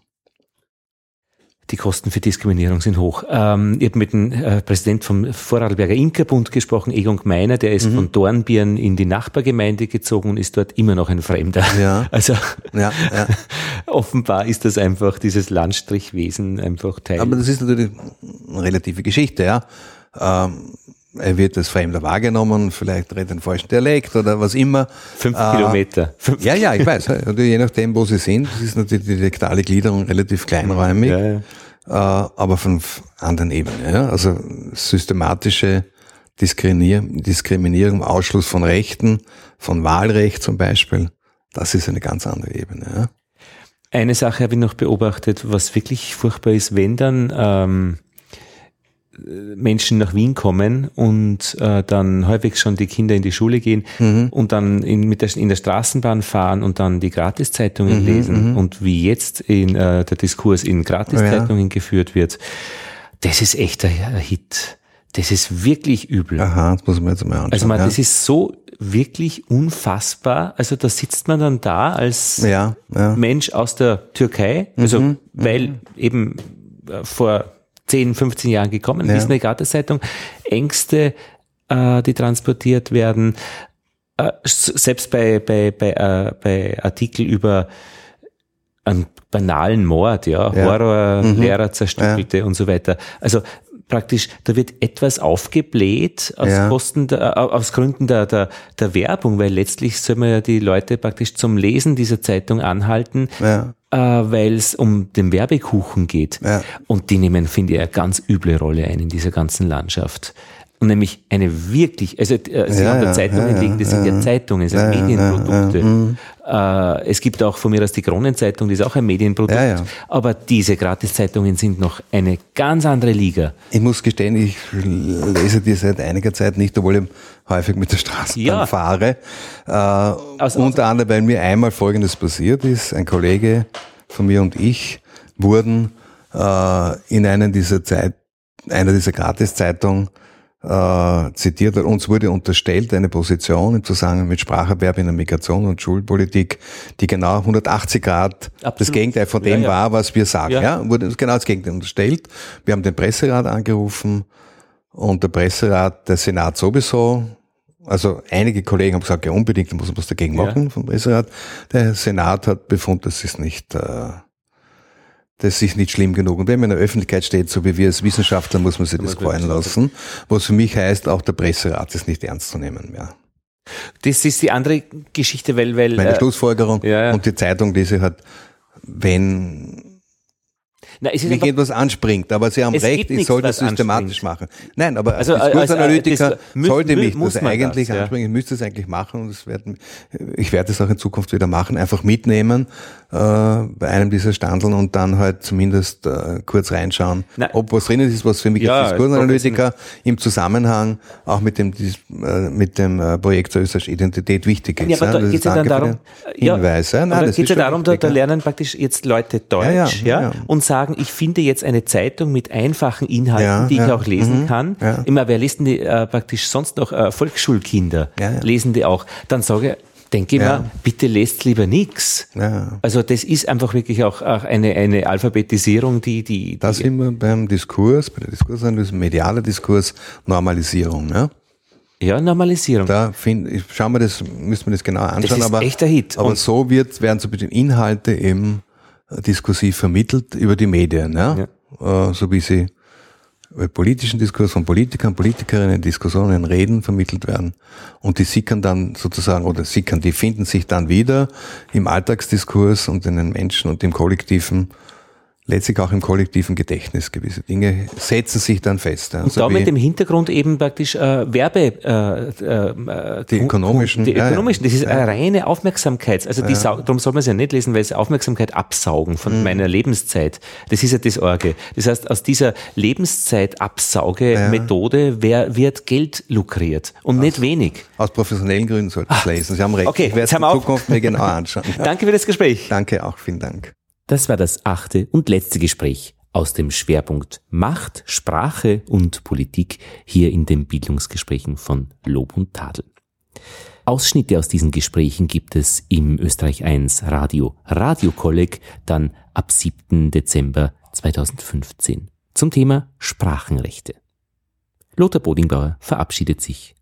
Die Kosten für Diskriminierung sind hoch. Ähm, ich habe mit dem äh, Präsident vom Vorarlberger Imkerbund gesprochen, Egon Gmeiner, der Mhm. ist von Dornbirn in die Nachbargemeinde gezogen und ist dort immer noch ein Fremder. Ja. Also Ja, ja. offenbar ist das einfach dieses Landstrichwesen einfach Teil. Aber das ist natürlich eine relative Geschichte, ja. Ähm, er wird als Fremder wahrgenommen, vielleicht redet einen falschen Dialekt oder was immer. Fünf Äh, Kilometer. Fünf Ja, ja, ich weiß. Und je nachdem, wo sie sind, das ist natürlich die dialektale Gliederung relativ kleinräumig, Ja, ja. Äh, aber von anderen Ebenen. Ja? Also systematische Diskriminier Diskriminierung, Ausschluss von Rechten, von Wahlrecht zum Beispiel, das ist eine ganz andere Ebene. Ja? Eine Sache habe ich noch beobachtet, was wirklich furchtbar ist, wenn dann ähm, Menschen nach Wien kommen und äh, dann häufig schon die Kinder in die Schule gehen und dann in, mit der, in der Straßenbahn fahren und dann die Gratiszeitungen lesen und wie jetzt in, äh, der Diskurs in Gratiszeitungen geführt wird, das ist echt ein, Hit. Das ist wirklich übel. Aha, das muss man jetzt mal anschauen. Also man, ja. das ist so wirklich unfassbar. Also da sitzt man dann da als Ja, ja. Mensch aus der Türkei, also Mhm, weil eben äh, vor 10, 15 Jahren gekommen, ja. ist eine Gratiszeitung. Ängste, äh, die transportiert werden, äh, selbst bei, bei, bei, äh, bei Artikel über einen banalen Mord, ja, ja. Horror, mhm. Lehrer zerstückelte ja. und so weiter. Also praktisch, da wird etwas aufgebläht aus ja. Kosten, der, aus Gründen der, der, der Werbung, weil letztlich soll man ja die Leute praktisch zum Lesen dieser Zeitung anhalten, ja. äh, weil es um den Werbekuchen geht. Ja. Und die nehmen, finde ich, eine ganz üble Rolle ein in dieser ganzen Landschaft. Und nämlich eine wirklich, also äh, Sie ja, haben da Zeitungen ja, liegen, das sind ja Zeitungen, das sind Medienprodukte. Mhm. Äh, es gibt auch von mir aus die Kronenzeitung, die ist auch ein Medienprodukt. Aber diese Gratiszeitungen sind noch eine ganz andere Liga. Ich muss gestehen, ich lese die seit einiger Zeit nicht, obwohl ich häufig mit der Straßenbahn fahre. Äh, also, unter anderem, weil mir einmal Folgendes passiert ist. Ein Kollege von mir und ich wurden äh, in einer dieser Zeit, einer dieser Gratiszeitungen äh, zitiert hat, uns wurde unterstellt, eine Position im Zusammenhang mit Spracherwerb in der Migration und Schulpolitik, die genau 180 Grad Absolut. das Gegenteil von dem ja, ja. war, was wir sagen. Ja. ja. wurde uns genau das Gegenteil unterstellt. Wir haben den Presserat angerufen und der Presserat, der Senat sowieso, also einige Kollegen haben gesagt, ja unbedingt, da muss man was dagegen machen vom Presserat. Der Senat hat befunden, das ist nicht äh, das ist nicht schlimm genug. Und wenn man in der Öffentlichkeit steht, so wie wir als Wissenschaftler, muss man sich das gefallen lassen. Was für mich heißt, auch der Presserat ist nicht ernst zu nehmen mehr. Das ist die andere Geschichte, weil, weil meine äh, Schlussfolgerung ja, ja. und die Zeitung, die sie hat, wenn na, es ist wie etwas anspringt, aber Sie haben recht, ich soll das systematisch machen. Nein, aber also, als Diskursanalytiker also, also, sollte mich das eigentlich das, anspringen, ja. ich müsste es eigentlich machen und es werden, ich werde es auch in Zukunft wieder machen, einfach mitnehmen äh, bei einem dieser Standeln und dann halt zumindest äh, kurz reinschauen, Nein. ob was drin ist, was für mich ja, als Diskursanalytiker im Zusammenhang auch mit dem, äh, mit dem äh, Projekt zur österreichischen Identität wichtig ist. Ja, aber da geht es ja dann darum, Hinweis, ja, Nein, geht ja darum, da, da, lernen praktisch jetzt Leute Deutsch ja, ja, und sagen, ich finde jetzt eine Zeitung mit einfachen Inhalten, die ich auch lesen mhm, kann. Immer, wer lesen die äh, praktisch sonst noch äh, Volksschulkinder, lesen die auch. Dann sage ich, denke ich ja. mir, bitte lest lieber nichts. Ja. Also das ist einfach wirklich auch, auch eine, eine Alphabetisierung, die... die, die da sind wir beim Diskurs, bei der Diskursanalyse, medialer Diskurs, Normalisierung. Ja? Ja, Normalisierung. Da find, ich, schauen wir das, müssen wir das genau anschauen. Das ist aber, echter Hit. Aber Und so wird, werden so bitte Inhalte eben diskursiv vermittelt über die Medien, ja? ja. Äh, so wie sie politischen Diskurs von Politikern, Politikerinnen, Diskussionen, Reden vermittelt werden. Und die sickern dann sozusagen, oder sickern, die finden sich dann wieder im Alltagsdiskurs und in den Menschen und im kollektiven letztlich auch im kollektiven Gedächtnis gewisse Dinge setzen sich dann fest. Also und da mit dem Hintergrund eben praktisch äh, Werbe, äh, äh, die ökonomischen, die ökonomischen, ja, das ist ja. eine reine Aufmerksamkeit. Also die ja. darum soll man es ja nicht lesen, weil es Aufmerksamkeit absaugen von mhm. meiner Lebenszeit. Das ist ja das Orge. Das heißt, aus dieser Lebenszeitabsauge-Methode wird Geld lukriert und aus, nicht wenig. Aus professionellen Gründen sollten Sie es lesen. Sie haben recht. Okay, ich werde es in Zukunft mir genau anschauen. Danke für das Gespräch. Danke auch, vielen Dank. Das war das achte und letzte Gespräch aus dem Schwerpunkt Macht, Sprache und Politik hier in den Bildungsgesprächen von Lob und Tadel. Ausschnitte aus diesen Gesprächen gibt es im Österreich 1 Radio Radio Kolleg dann ab 7. Dezember 2015 zum Thema Sprachenrechte. Lothar Bodingbauer verabschiedet sich